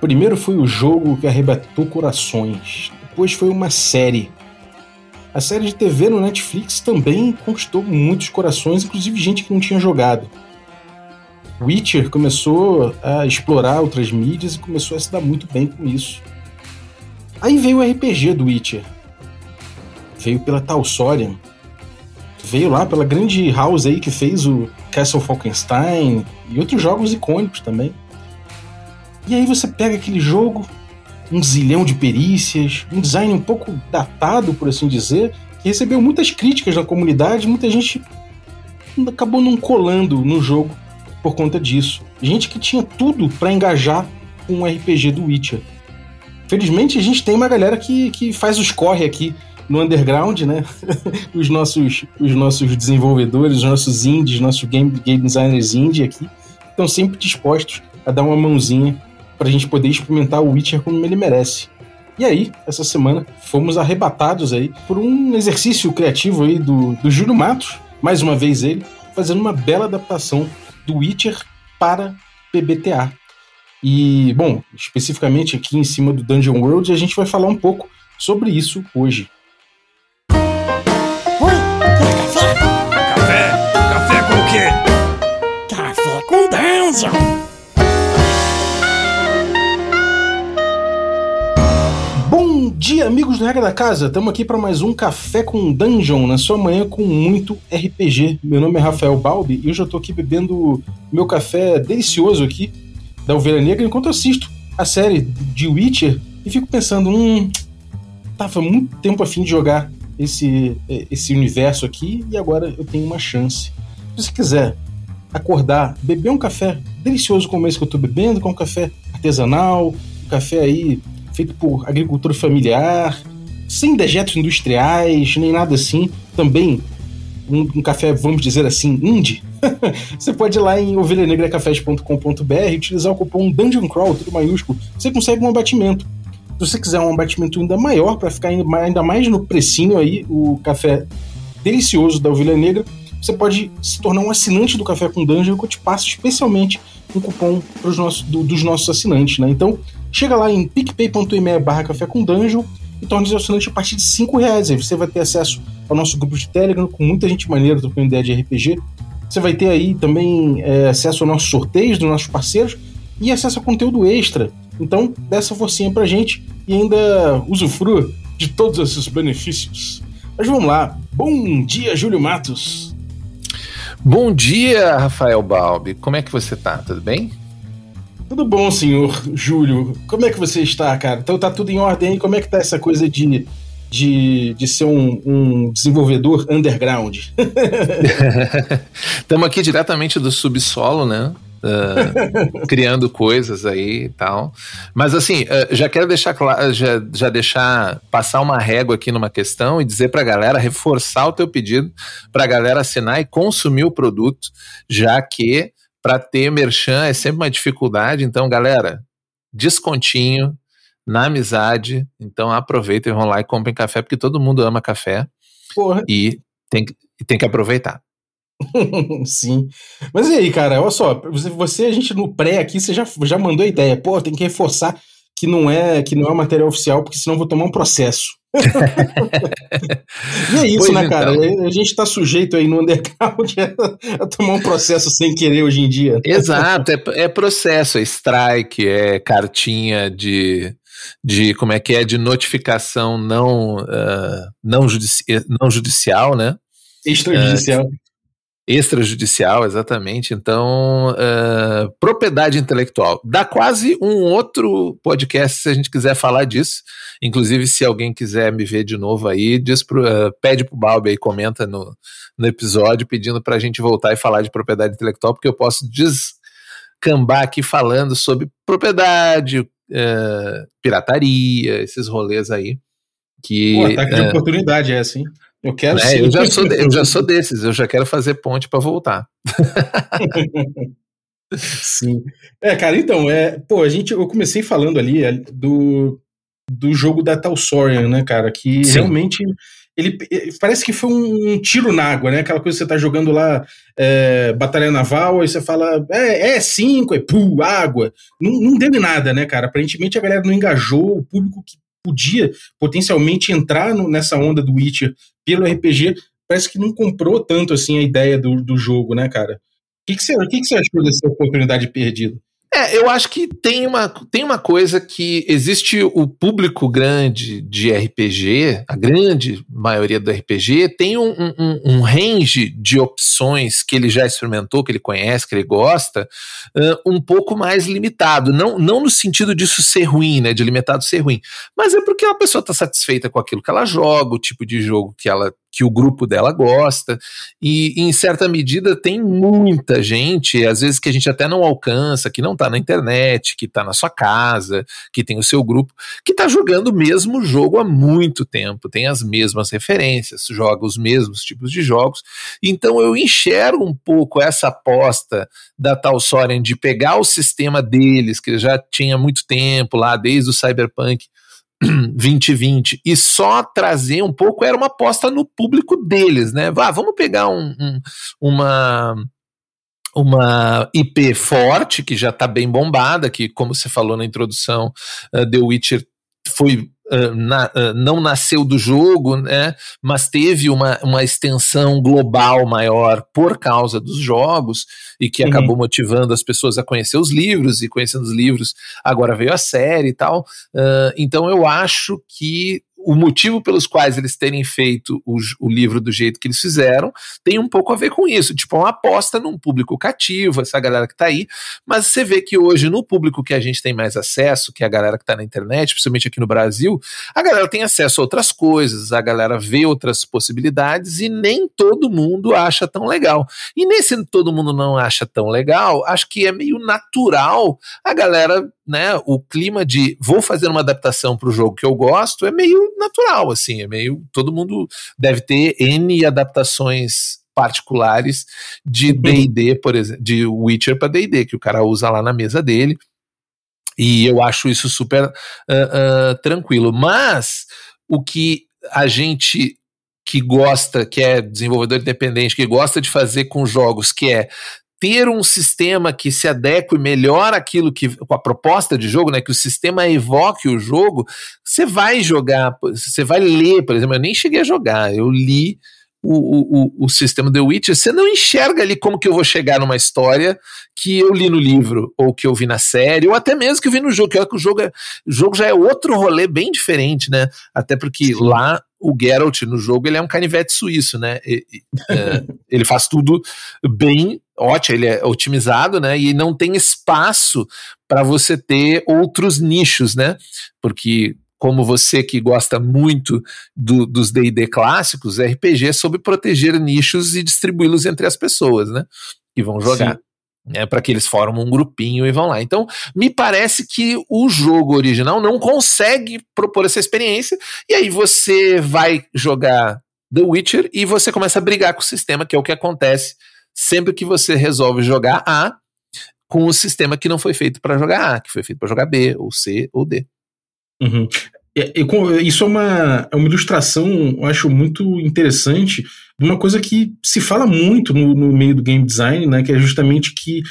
Primeiro foi o jogo que arrebatou corações. Depois foi uma série. A série de TV no Netflix também conquistou muitos corações, inclusive gente que não tinha jogado. Witcher começou a explorar outras mídias e começou a se dar muito bem com isso. Aí veio o RPG do Witcher. Veio pela Talsorian. Veio lá pela grande house aí que fez o Castle Falkenstein e outros jogos icônicos também. E aí você pega aquele jogo, um zilhão de perícias, um design um pouco datado, por assim dizer, que recebeu muitas críticas da comunidade, muita gente acabou não colando no jogo por conta disso. Gente que tinha tudo para engajar com o RPG do Witcher. Felizmente a gente tem uma galera que, que faz os corre aqui no underground, né? os, nossos, os nossos desenvolvedores, os nossos indies, nossos game, game designers indie aqui, estão sempre dispostos a dar uma mãozinha para a gente poder experimentar o Witcher como ele merece. E aí, essa semana, fomos arrebatados aí por um exercício criativo aí do, do Júlio Matos, mais uma vez ele, fazendo uma bela adaptação do Witcher para PBTA. E, bom, especificamente aqui em cima do Dungeon World, a gente vai falar um pouco sobre isso hoje. Oi, quer café? Café? Café com o quê? Café com Dungeon. Dia, amigos do Regra da Casa! Estamos aqui para mais um Café com Dungeon, na sua manhã com muito RPG. Meu nome é Rafael Balbi e hoje eu estou aqui bebendo meu café delicioso aqui da Ovelha Negra enquanto assisto a série de Witcher e fico pensando, hum, tava muito tempo a fim de jogar esse, esse universo aqui e agora eu tenho uma chance. Se você quiser acordar, beber um café delicioso como esse que eu estou bebendo, com um café artesanal, um café aí feito por agricultura familiar, sem dejetos industriais, nem nada assim. Também um, um café, vamos dizer assim, indie. você pode ir lá em ovelhanegracafés.com.br e utilizar o cupom Dungeon Crawl, tudo maiúsculo. Você consegue um abatimento. Se você quiser um abatimento ainda maior, para ficar ainda mais no precinho aí, o café delicioso da Ovelha Negra, você pode se tornar um assinante do Café com Dungeon que eu te passo especialmente um cupom pros nossos, do, dos nossos assinantes, né? Então, chega lá em picpay.me barra café com dungeon e torne-se assinante a partir de 5 reais. Aí você vai ter acesso ao nosso grupo de Telegram com muita gente maneira trocando ideia de RPG. Você vai ter aí também é, acesso aos nossos sorteios dos nossos parceiros e acesso a conteúdo extra. Então, dê essa forcinha pra gente e ainda usufrua de todos esses benefícios. Mas vamos lá. Bom dia, Júlio Matos. Bom dia, Rafael Balbi. Como é que você tá? Tudo bem? Tudo bom, senhor Júlio. Como é que você está, cara? Então tá tudo em ordem aí? Como é que tá essa coisa de, de, de ser um, um desenvolvedor underground? Estamos aqui diretamente do subsolo, né? Uh, criando coisas aí e tal. Mas assim, uh, já quero deixar claro, já, já deixar passar uma régua aqui numa questão e dizer para a galera reforçar o teu pedido para a galera assinar e consumir o produto, já que para ter merchan é sempre uma dificuldade. Então, galera, descontinho na amizade. Então, aproveitem, vão lá e comprem café, porque todo mundo ama café. Porra. E tem, tem que aproveitar. Sim. Mas e aí, cara? Olha só, você, a gente no pré aqui, você já, já mandou a ideia. Pô, tem que reforçar que não é que não é material oficial, porque senão vou tomar um processo. e é isso, Pois né, cara? então. A gente tá sujeito aí no underground a, a tomar um processo sem querer hoje em dia. Exato, é, é processo, é strike, é cartinha de, de como é que é, de notificação não, ah, não, judici não judicial, né? Extrajudicial. Extrajudicial, exatamente. Então, ah, propriedade intelectual. Dá quase um outro podcast se a gente quiser falar disso. Inclusive, se alguém quiser me ver de novo aí, diz pro, ah, pede pro Balbi aí, comenta no, no episódio, pedindo pra gente voltar e falar de propriedade intelectual, porque eu posso descambar aqui falando sobre propriedade, ah, pirataria, esses rolês aí. Que, Pô, ataque de oportunidade é assim. Eu quero é, eu, já sou, eu já sou desses, eu já quero fazer ponte pra voltar. Sim. É, cara, então, é, pô, a gente, eu comecei falando ali é, do, do jogo da Talsorian, né, cara, que Sim. realmente ele parece que foi um, um, tiro na água, né? Aquela coisa que você tá jogando lá, é, Batalha Naval, aí você fala, é, é cinco, é pu, água. Não, não deu em nada, né, cara? Aparentemente a galera não engajou, o público que podia potencialmente entrar no, nessa onda do Witcher pelo RPG, parece que não comprou tanto assim a ideia do, do jogo, né, cara? O que, que, você, que, que você achou dessa oportunidade perdida? É, eu acho que tem uma, tem uma coisa que existe o público grande de RPG, a grande maioria do RPG, tem um, um, um range de opções que ele já experimentou, que ele conhece, que ele gosta, uh, um pouco mais limitado. Não, não no sentido disso ser ruim, né? De limitado ser ruim, mas é porque a pessoa está satisfeita com aquilo que ela joga, o tipo de jogo que ela que o grupo dela gosta, e em certa medida tem muita gente, às vezes que a gente até não alcança, que não está na internet, que está na sua casa, que tem o seu grupo, que está jogando o mesmo jogo há muito tempo, tem as mesmas referências, joga os mesmos tipos de jogos. Então eu enxergo um pouco essa aposta da tal Soren de pegar o sistema deles, que já tinha muito tempo lá, desde o Cyberpunk, 2020 e só trazer um pouco era uma aposta no público deles, né? Vá, vamos pegar um, um, uma uma IP forte que já está bem bombada, que como você falou na introdução, uh, The Witcher foi Uh, na, uh, não nasceu do jogo, né, mas teve uma, uma extensão global maior por causa dos jogos e que uhum. acabou motivando as pessoas a conhecer os livros e conhecendo os livros, agora veio a série e tal. Uh, então eu acho que o motivo pelos quais eles terem feito o, o, livro do jeito que eles fizeram tem um pouco a ver com isso. Tipo, uma aposta num público cativo, essa galera que tá aí. Mas você vê que hoje, no público que a gente tem mais acesso, que é a galera que tá na internet, principalmente aqui no Brasil, a galera tem acesso a outras coisas, a galera vê outras possibilidades e nem todo mundo acha tão legal. E nesse todo mundo não acha tão legal, acho que é meio natural a galera né, o clima de vou fazer uma adaptação para o jogo que eu gosto é meio natural, assim, é meio. Todo mundo deve ter N adaptações particulares de DD, uhum. por exemplo, de Witcher para DD, que o cara usa lá na mesa dele. E eu acho isso super uh, uh, tranquilo. Mas o que a gente que gosta, que é desenvolvedor independente, que gosta de fazer com jogos, que é ter um sistema que se adeque melhor àquilo que com a proposta de jogo, né, que o sistema evoque o jogo, você vai jogar, você vai ler, por exemplo, eu nem cheguei a jogar, eu li o, o, o sistema The Witcher, você não enxerga ali como que eu vou chegar numa história que eu li no livro, ou que eu vi na série, ou até mesmo que eu vi no jogo, que, é que o jogo, é, o jogo já é outro rolê bem diferente, né? Até porque lá o Geralt no jogo ele é um canivete suíço, né? E, é, ele faz tudo bem ótimo, ele é otimizado, né? E não tem espaço para você ter outros nichos, né? Porque como você que gosta muito do, dos D&D clássicos, RPG é sobre proteger nichos e distribuí-los entre as pessoas, né? Que vão jogar. Sim. É, para que eles formem um grupinho e vão lá. Então, me parece que o jogo original não consegue propor essa experiência, e aí você vai jogar The Witcher e você começa a brigar com o sistema, que é o que acontece sempre que você resolve jogar A com o sistema que não foi feito para jogar A, que foi feito para jogar B, ou C, ou D. Uhum. É, isso é uma, é uma ilustração, eu acho, muito interessante de uma coisa que se fala muito no, no meio do game design, né, que é justamente que,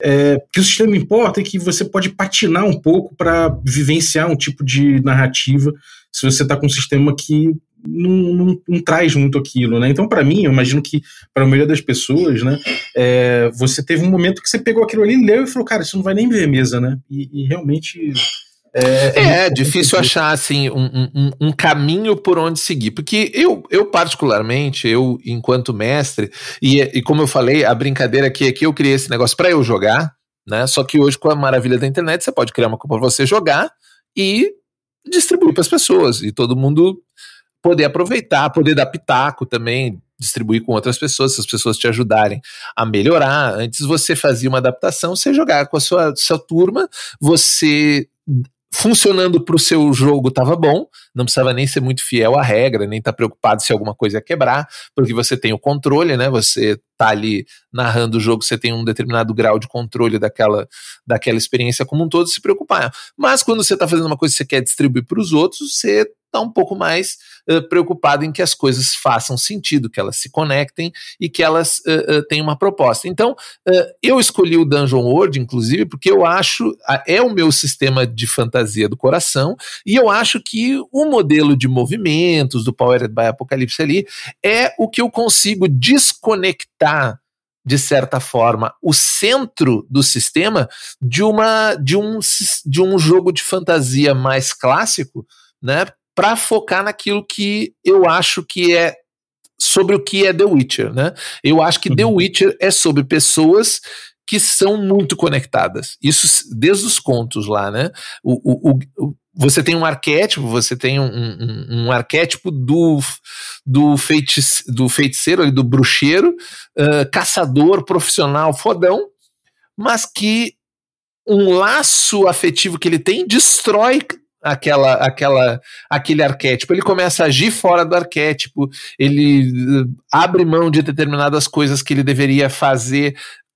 é, que o sistema importa e que você pode patinar um pouco para vivenciar um tipo de narrativa se você está com um sistema que não, não, não, traz muito aquilo, né? Então, para mim, eu imagino que para a maioria das pessoas, né, é, você teve um momento que você pegou aquilo ali, leu e falou, cara, isso não vai nem ver mesa, né? E, e realmente é, é, difícil achar assim um, um, um, caminho por onde seguir, porque eu, eu particularmente, eu enquanto mestre e, e como eu falei, a brincadeira aqui é que eu criei esse negócio para eu jogar, né? Só que hoje com a maravilha da internet você pode criar uma coisa para você jogar e distribuir para as pessoas e todo mundo poder aproveitar, poder dar pitaco também, distribuir com outras pessoas, se as pessoas te ajudarem a melhorar. Antes você fazia uma adaptação, você jogava com a sua, sua turma, você funcionando para o seu jogo estava bom, não precisava nem ser muito fiel à regra, nem estar tá preocupado se alguma coisa ia quebrar, porque você tem o controle, né? Você tá ali narrando o jogo, você tem um determinado grau de controle daquela, daquela experiência como um todo, se preocupar. Mas quando você está fazendo uma coisa que você quer distribuir para os outros, você está um pouco mais uh, preocupado em que as coisas façam sentido, que elas se conectem e que elas uh, uh, tenham uma proposta. Então, eu escolhi o Dungeon World, inclusive, porque eu acho, é o meu sistema de fantasia do coração, e eu acho que o modelo de movimentos do Powered by Apocalypse ali é o que eu consigo desconectar de certa forma, o centro do sistema de, uma, de, um, de um jogo de fantasia mais clássico, né? Para focar naquilo que eu acho que é sobre o que é The Witcher, né? Eu acho que uhum. The Witcher é sobre pessoas que são muito conectadas. Isso desde os contos lá, né? O, o, o, você tem um arquétipo, você tem um, um, um arquétipo do, do, feitice, do feiticeiro, do bruxeiro, uh, caçador profissional fodão, mas que um laço afetivo que ele tem destrói aquela, aquela, aquele arquétipo. Ele começa a agir fora do arquétipo, ele abre mão de determinadas coisas que ele deveria fazer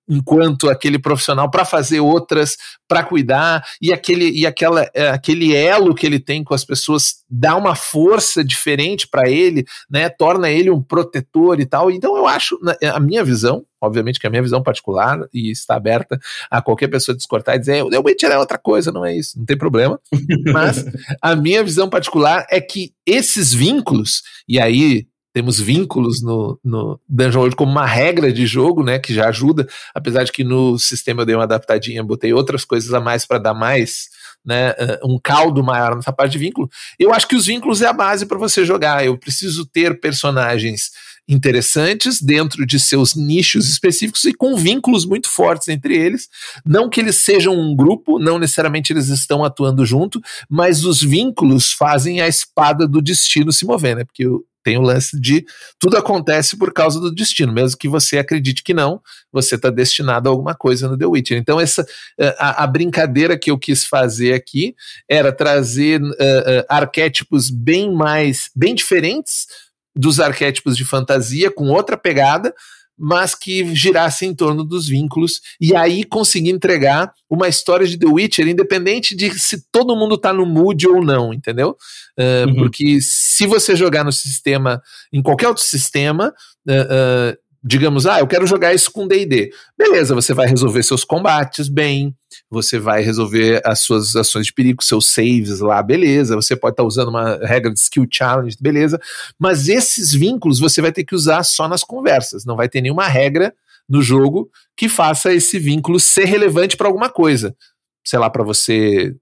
enquanto aquele profissional para fazer outras, para cuidar, e aquele e aquela é, aquele elo que ele tem com as pessoas dá uma força diferente para ele, né? Torna ele um protetor e tal. Então eu acho a minha visão, obviamente que a minha visão particular e está aberta a qualquer pessoa discordar e dizer, The Witcher é outra coisa, não é isso, não tem problema. Mas a minha visão particular é que esses vínculos, e aí temos vínculos no, no Dungeon World como uma regra de jogo, né, que já ajuda, apesar de que no sistema eu dei uma adaptadinha, botei outras coisas a mais para dar mais, né, eh, um caldo maior nessa parte de vínculo. Eu acho que os vínculos é a base para você jogar. Eu preciso ter personagens interessantes dentro de seus nichos específicos e com vínculos muito fortes entre eles. Não que eles sejam um grupo, não necessariamente eles estão atuando junto, mas os vínculos fazem a espada do destino se mover, né? Porque tem o lance de tudo acontece por causa do destino, mesmo que você acredite que não, você está destinado a alguma coisa no The Witcher. Então, essa eh, a, a, brincadeira que eu quis fazer aqui era trazer uh, uh, arquétipos bem mais, bem diferentes dos arquétipos de fantasia, com outra pegada, mas que girasse em torno dos vínculos e aí conseguir entregar uma história de The Witcher, independente de se todo mundo tá no mood ou não, entendeu? Uh, uhum. Porque se você jogar no sistema, em qualquer outro sistema, uh, uh, digamos, ah, eu quero jogar isso com D&D. Beleza, você vai resolver seus combates bem, você vai resolver as suas ações de perigo, seus saves lá, beleza. Você pode estar tá usando uma regra de skill challenge, beleza. Mas esses vínculos você vai ter que usar só nas conversas, não vai ter nenhuma regra no jogo que faça esse vínculo ser relevante para alguma coisa. Sei lá, para você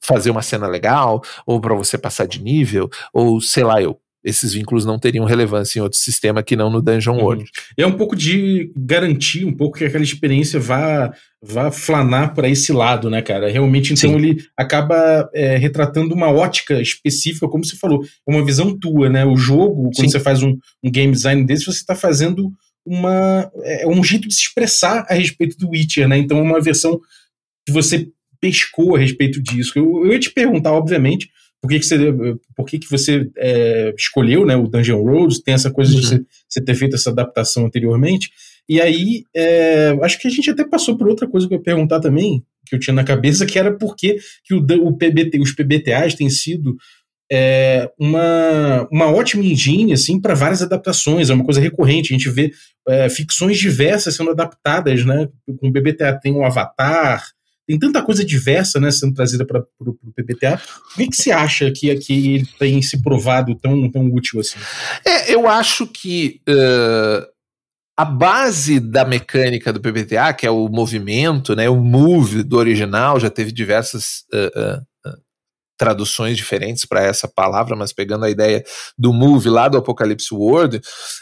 fazer uma cena legal, ou para você passar de nível, ou sei lá eu esses vínculos não teriam relevância em outro sistema que não no Dungeon uhum. World. É um pouco de garantir um pouco que aquela experiência vá, vá flanar para esse lado, né, cara? Realmente, então, Sim. ele acaba é, retratando uma ótica específica, como você falou, uma visão tua, né? O jogo, quando Sim. você faz um, um game design desse, você está fazendo uma, é, um jeito de se expressar a respeito do Witcher, né? Então, é uma versão que você pescou a respeito disso. Eu, eu ia te perguntar, obviamente, por que, que você, por que que você é, escolheu né, o Dungeon Roads, tem essa coisa uhum. de você, você, ter feito essa adaptação anteriormente. E aí, é, acho que a gente até passou por outra coisa que eu ia perguntar também, que eu tinha na cabeça, que era por que, que o, o PBT, os PBTAs têm sido é, uma, uma ótima engine assim, para várias adaptações, é uma coisa recorrente. A gente vê é, ficções diversas sendo adaptadas, né? Com o BBTA tem o Avatar, tem tanta coisa diversa né, sendo trazida para o PBTA. O que, que você acha que, que ele tem se provado tão, tão útil assim? É, eu acho que uh, a base da mecânica do PBTA, que é o movimento, né, o move do original, já teve diversas. Uh, uh, traduções diferentes para essa palavra, mas pegando a ideia do move lá do Apocalipse World,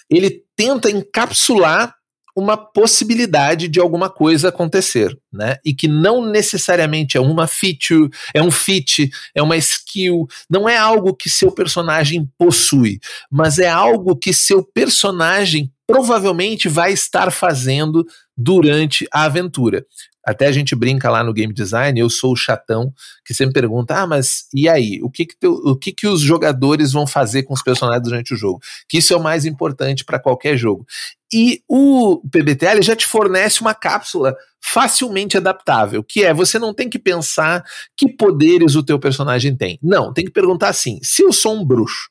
ele tenta encapsular uma possibilidade de alguma coisa acontecer, né? E que não necessariamente é uma feature, é um feat, é uma skill, não é algo que seu personagem possui, mas é algo que seu personagem provavelmente vai estar fazendo durante a aventura. Até a gente brinca lá no game design, eu sou o chatão que sempre pergunta: "Ah, mas e aí? O que que, teu, o que que os jogadores vão fazer com os personagens durante o jogo?" Que isso é o mais importante para qualquer jogo. E o PBTA já te fornece uma cápsula facilmente adaptável, que é você não tem que pensar que poderes o teu personagem tem. Não, tem que perguntar assim: se eu sou um bruxo,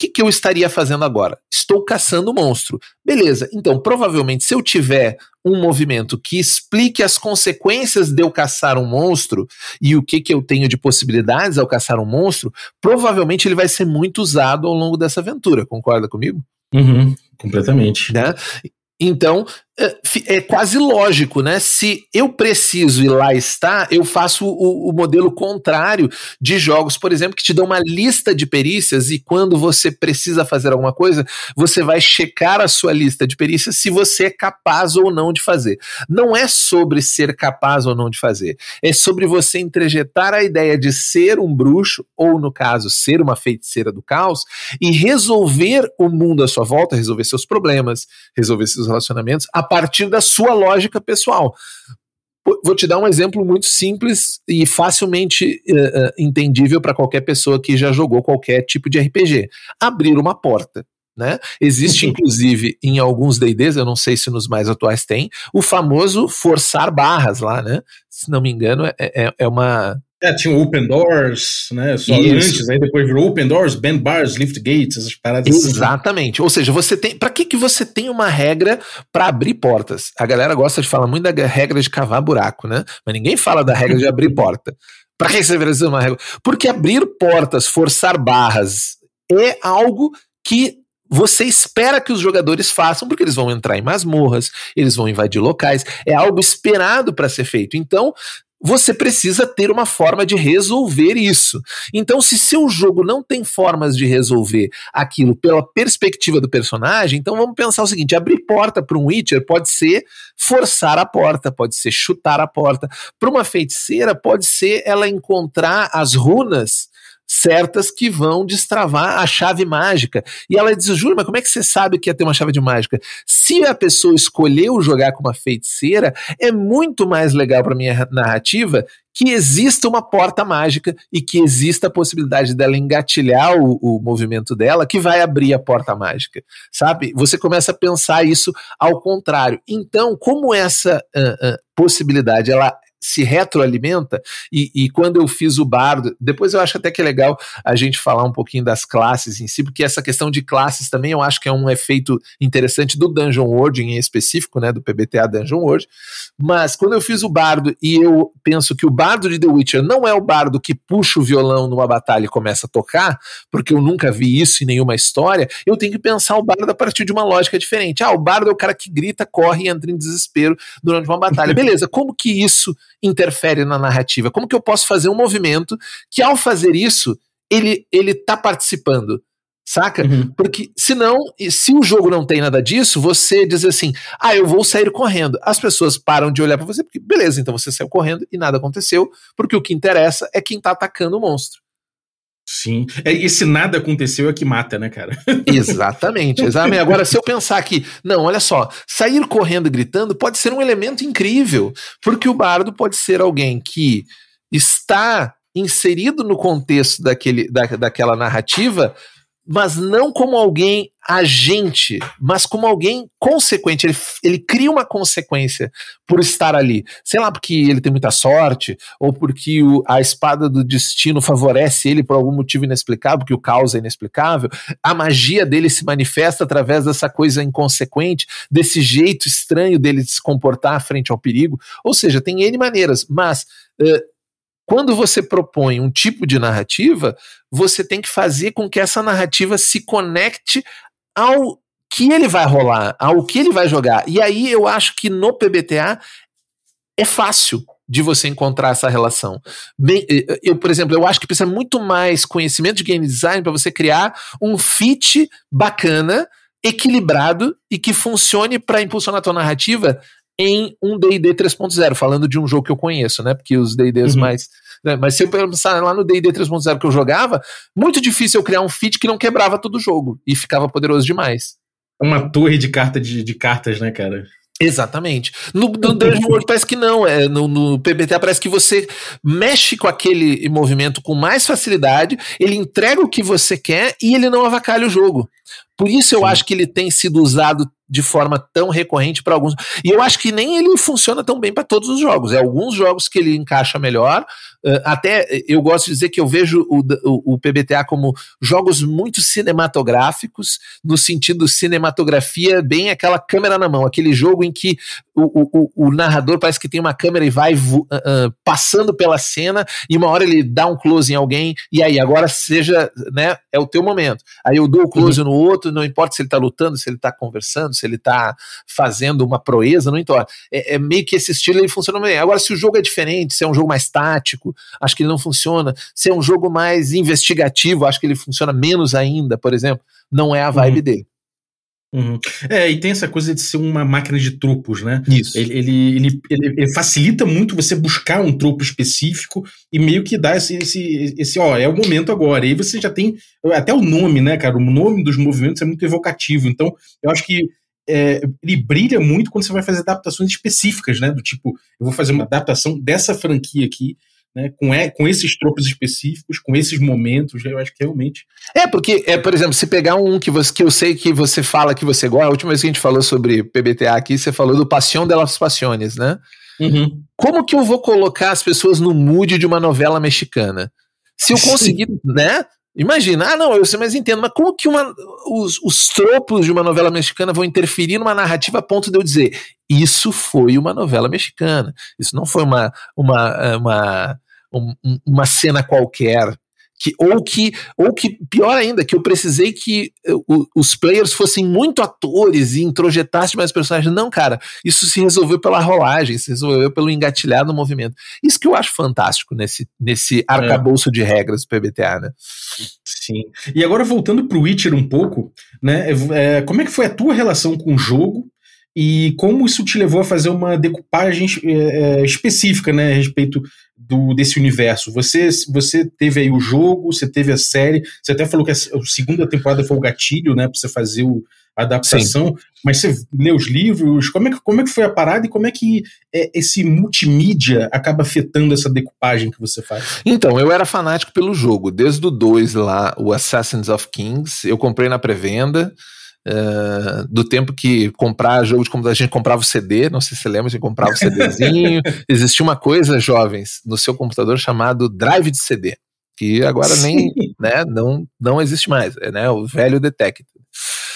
que, que eu estaria fazendo agora? Estou caçando monstro. Beleza, então provavelmente se eu tiver um movimento que explique as consequências de eu caçar um monstro e o que, que eu tenho de possibilidades ao caçar um monstro, provavelmente ele vai ser muito usado ao longo dessa aventura. Concorda comigo? Uhum, completamente. Né? Então, é, é quase lógico, né? Se eu preciso e lá está, eu faço o, o, modelo contrário de jogos, por exemplo, que te dão uma lista de perícias e quando você precisa fazer alguma coisa, você vai checar a sua lista de perícias se você é capaz ou não de fazer. Não é sobre ser capaz ou não de fazer, é sobre você introjetar a ideia de ser um bruxo, ou no caso, ser uma feiticeira do caos, e resolver o mundo à sua volta, resolver seus problemas, resolver seus relacionamentos, a partir da sua lógica pessoal. Vou te dar um exemplo muito simples e facilmente uh, entendível para qualquer pessoa que já jogou qualquer tipo de RPG. Abrir uma porta. Né? Existe, inclusive, em alguns D&Ds, eu não sei se nos mais atuais tem, o famoso forçar barras lá, né? Se não me engano, é, é, é uma é, tinha o Open Doors, né? Só Isso. antes, aí depois virou Open Doors, Band Bars, Lift Gates, essas paradas assim. Exatamente. Assim. Ou seja, você tem. Para que, que você tem uma regra para abrir portas? A galera gosta de falar muito da regra de cavar buraco, né? Mas ninguém fala da regra de abrir porta. Para que você precisa uma regra? Porque abrir portas, forçar barras, é algo que você espera que os jogadores façam, porque eles vão entrar em masmorras, eles vão invadir locais, é algo esperado para ser feito. Então, você precisa ter uma forma de resolver isso. Então, se seu jogo não tem formas de resolver aquilo pela perspectiva do personagem, então vamos pensar o seguinte: abrir porta para um Witcher pode ser forçar a porta, pode ser chutar a porta. Para uma feiticeira, pode ser ela encontrar as runas certas que vão destravar a chave mágica. E ela diz, Júlio, mas como é que você sabe que ia ter uma chave de mágica? Se a pessoa escolheu jogar com uma feiticeira, é muito mais legal para minha narrativa que exista uma porta mágica e que exista a possibilidade dela engatilhar o, o, movimento dela que vai abrir a porta mágica, sabe? Você começa a pensar isso ao contrário. Então, como essa uh, uh, possibilidade ela se retroalimenta, e, e, quando eu fiz o bardo, depois eu acho até que é legal a gente falar um pouquinho das classes em si, porque essa questão de classes também eu acho que é um efeito interessante do Dungeon World em específico, né, do PBTA Dungeon World, mas quando eu fiz o bardo e eu penso que o bardo de The Witcher não é o bardo que puxa o violão numa batalha e começa a tocar, porque eu nunca vi isso em nenhuma história, eu tenho que pensar o bardo a partir de uma lógica diferente. Ah, o bardo é o cara que grita, corre e entra em desespero durante uma batalha. Beleza, como que isso interfere na narrativa? Como que eu posso fazer um movimento que, ao fazer isso, ele, ele tá participando? Saca? Uhum. Porque senão, se o jogo não tem nada disso, você diz assim: ah, eu vou sair correndo. As pessoas param de olhar para você, porque beleza, então você saiu correndo e nada aconteceu, porque o que interessa é quem tá atacando o monstro. Sim. É, esse nada aconteceu é que mata, né, cara? Exatamente, exatamente. Agora, se eu pensar que, não, olha só, sair correndo e gritando pode ser um elemento incrível, porque o bardo pode ser alguém que está inserido no contexto daquele, da, daquela narrativa, mas não como alguém agente, mas como alguém consequente. Ele, ele cria uma consequência por estar ali. Sei lá, porque ele tem muita sorte, ou porque o, a espada do destino favorece ele por algum motivo inexplicável, porque o caos é inexplicável. A magia dele se manifesta através dessa coisa inconsequente, desse jeito estranho dele se comportar frente ao perigo. Ou seja, tem N maneiras, mas. Uh, quando você propõe um tipo de narrativa, você tem que fazer com que essa narrativa se conecte ao que ele vai rolar, ao que ele vai jogar. E aí eu acho que no PBTA é fácil de você encontrar essa relação. Bem, eu, por exemplo, eu acho que precisa muito mais conhecimento de game design para você criar um fit bacana, equilibrado e que funcione para impulsionar a tua narrativa em um D&D 3.0, falando de um jogo que eu conheço, né? Porque os D&Ds uhum. mais... Né? Mas se eu pensar lá no D&D 3.0 que eu jogava, muito difícil eu criar um feat que não quebrava todo o jogo e ficava poderoso demais. Uma torre de, carta de, de cartas, né, cara? Exatamente. No, no Dungeon World parece que não. É, no, no PBTA parece que você mexe com aquele movimento com mais facilidade, ele entrega o que você quer e ele não avacalha o jogo. Por isso eu Sim. acho que ele tem sido usado de forma tão recorrente para alguns. E eu acho que nem ele funciona tão bem para todos os jogos. É alguns jogos que ele encaixa melhor. Uh, até eu gosto de dizer que eu vejo o, o, o, PBTA como jogos muito cinematográficos, no sentido cinematografia, bem aquela câmera na mão, aquele jogo em que o, o narrador parece que tem uma câmera e vai uh, uh, passando pela cena e uma hora ele dá um close em alguém e aí agora seja, né, é o teu momento. Aí eu dou o close uhum. no outro, não importa se ele está lutando, se ele está conversando, se ele está fazendo uma proeza, não importa. É, é, meio que esse estilo ele funciona bem. Agora, se o jogo é diferente, se é um jogo mais tático, acho que ele não funciona. Se é um jogo mais investigativo, acho que ele funciona menos ainda, por exemplo. Não é a vibe uhum. dele. Uhum. É, e tem essa coisa de ser uma máquina de tropos, né? Isso. Ele, ele, ele, ele, facilita muito você buscar um tropo específico e meio que dá esse, esse, esse, ó, é o momento agora. E aí você já tem até o nome, né, cara? O nome dos movimentos é muito evocativo. Então, eu acho que é, ele brilha muito quando você vai fazer adaptações específicas, né? Do tipo, eu vou fazer uma adaptação dessa franquia aqui né, com, é, com esses tropos específicos, com esses momentos, eu acho que realmente. É, porque, é, por exemplo, se pegar um que, você, que eu sei que você fala que você gosta, a última vez que a gente falou sobre PBTA aqui, você falou do Passion de las Passiones, né? Uhum. Como que eu vou colocar as pessoas no mood de uma novela mexicana? Se eu conseguir, né? Imagina, ah, não, eu sei, mas entendo, mas como que uma, os, os tropos de uma novela mexicana vão interferir numa narrativa a ponto de eu dizer isso foi uma novela mexicana, isso não foi uma, uma, uma, uma cena qualquer, que, ou que, ou que, pior ainda, que eu precisei que uh, os players fossem muito atores e introjetassem mais personagens. Não, cara, isso se resolveu pela rolagem, se resolveu pelo engatilhar no movimento. Isso que eu acho fantástico nesse, nesse arcabouço é. de regras do PBTA, né? Sim. E agora voltando pro Witcher um pouco, né? É, é, como é que foi a tua relação com o jogo? E como isso te levou a fazer uma decupagem é, específica né, a respeito do, desse universo. Você, você teve aí o jogo, você teve a série, você até falou que a, a segunda temporada foi o gatilho, né, para você fazer o, a adaptação, Sim. mas você lê os livros, como é, que, como é que foi a parada e como é que é, esse multimídia acaba afetando essa decupagem que você faz? Então, eu era fanático pelo jogo, desde o 2 lá, o Assassins of Kings, eu comprei na pré-venda, Uh, do tempo que comprar jogo de computador, a gente comprava o CD, não sei se você lembra, a gente comprava o CDzinho. Existia uma coisa, jovens, no seu computador chamado drive de CD, que agora Sim. nem, né, não, não existe mais, é né, o velho detector.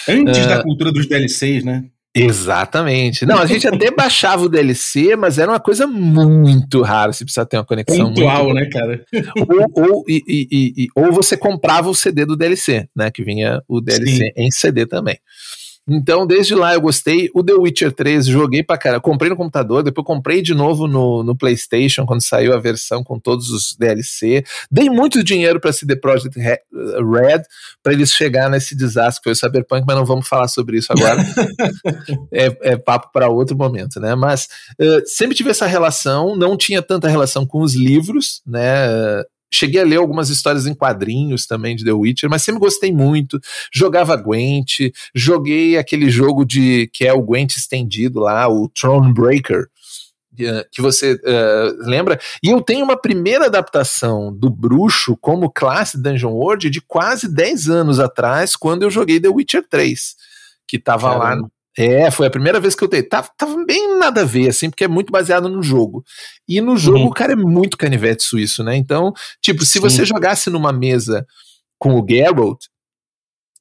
Antes uh, da cultura dos DLCs, né? Exatamente. Não, a gente até baixava o DLC, mas era uma coisa muito rara. Você precisa ter uma conexão Pontual, muito... né, cara? Ou, ou, e, e, e, ou você comprava o CD do DLC, né? Que vinha o DLC Sim. em CD também. Então, desde lá eu gostei. O The Witcher 3 joguei pra cara. Comprei no computador, depois comprei de novo no, no PlayStation quando saiu a versão com todos os DLC. Dei muito dinheiro pra CD Projekt Red para eles chegar nesse desastre que foi o Cyberpunk, mas não vamos falar sobre isso agora. é, é, papo para outro momento, né? Mas uh, sempre tive essa relação, não tinha tanta relação com os livros, né? Cheguei a ler algumas histórias em quadrinhos também de The Witcher, mas sempre gostei muito. Jogava Gwent, joguei aquele jogo de que é o Gwent estendido lá, o Thronebreaker, que você uh, lembra. E eu tenho uma primeira adaptação do Bruxo como classe Dungeon World de quase 10 anos atrás, quando eu joguei The Witcher 3, que tava Caramba. lá é, foi a primeira vez que eu tenho. Tava, tava bem nada a ver, assim, porque é muito baseado no jogo. E no jogo uhum. o cara é muito canivete suíço, né? Então, tipo, se Sim. você jogasse numa mesa com o Geralt,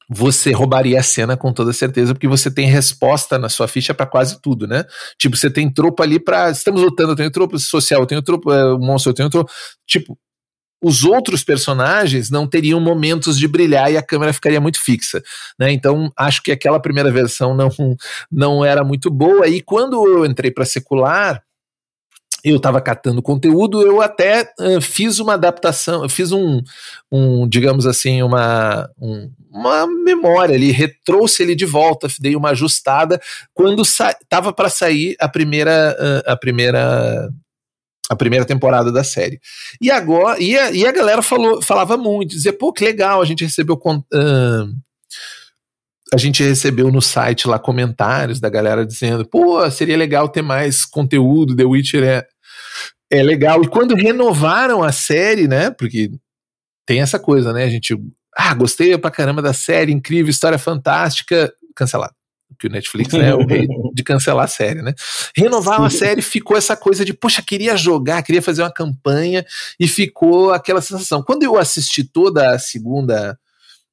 você roubaria a cena com toda certeza, porque você tem resposta na sua ficha para quase tudo, né? Tipo, você tem tropa ali para Estamos lutando, eu tenho tropa social, eu tenho tropa, é, monstro, eu tenho tropa. Tipo, os outros personagens não teriam momentos de brilhar e a câmera ficaria muito fixa. Né? Então, acho que aquela primeira versão não, não era muito boa. E quando eu entrei para secular, eu estava catando conteúdo, eu até uh, fiz uma adaptação, fiz um, um digamos assim, uma, um, uma memória ali, retrouxe ele de volta, dei uma ajustada quando estava para sair a primeira, uh, a primeira a primeira temporada da série. E agora, e a, e a galera falou, falava muito, dizia, pô, que legal, a gente recebeu. Uh, a gente recebeu no site lá comentários da galera dizendo, pô, seria legal ter mais conteúdo, The Witcher é, é legal. E quando renovaram a série, né? Porque tem essa coisa, né? A gente, ah, gostei pra caramba da série, incrível, história fantástica, cancelado que o Netflix né, é o rei de cancelar a série, né? Renovaram a série, ficou essa coisa de, poxa, queria jogar, queria fazer uma campanha, e ficou aquela sensação. Quando eu assisti toda a segunda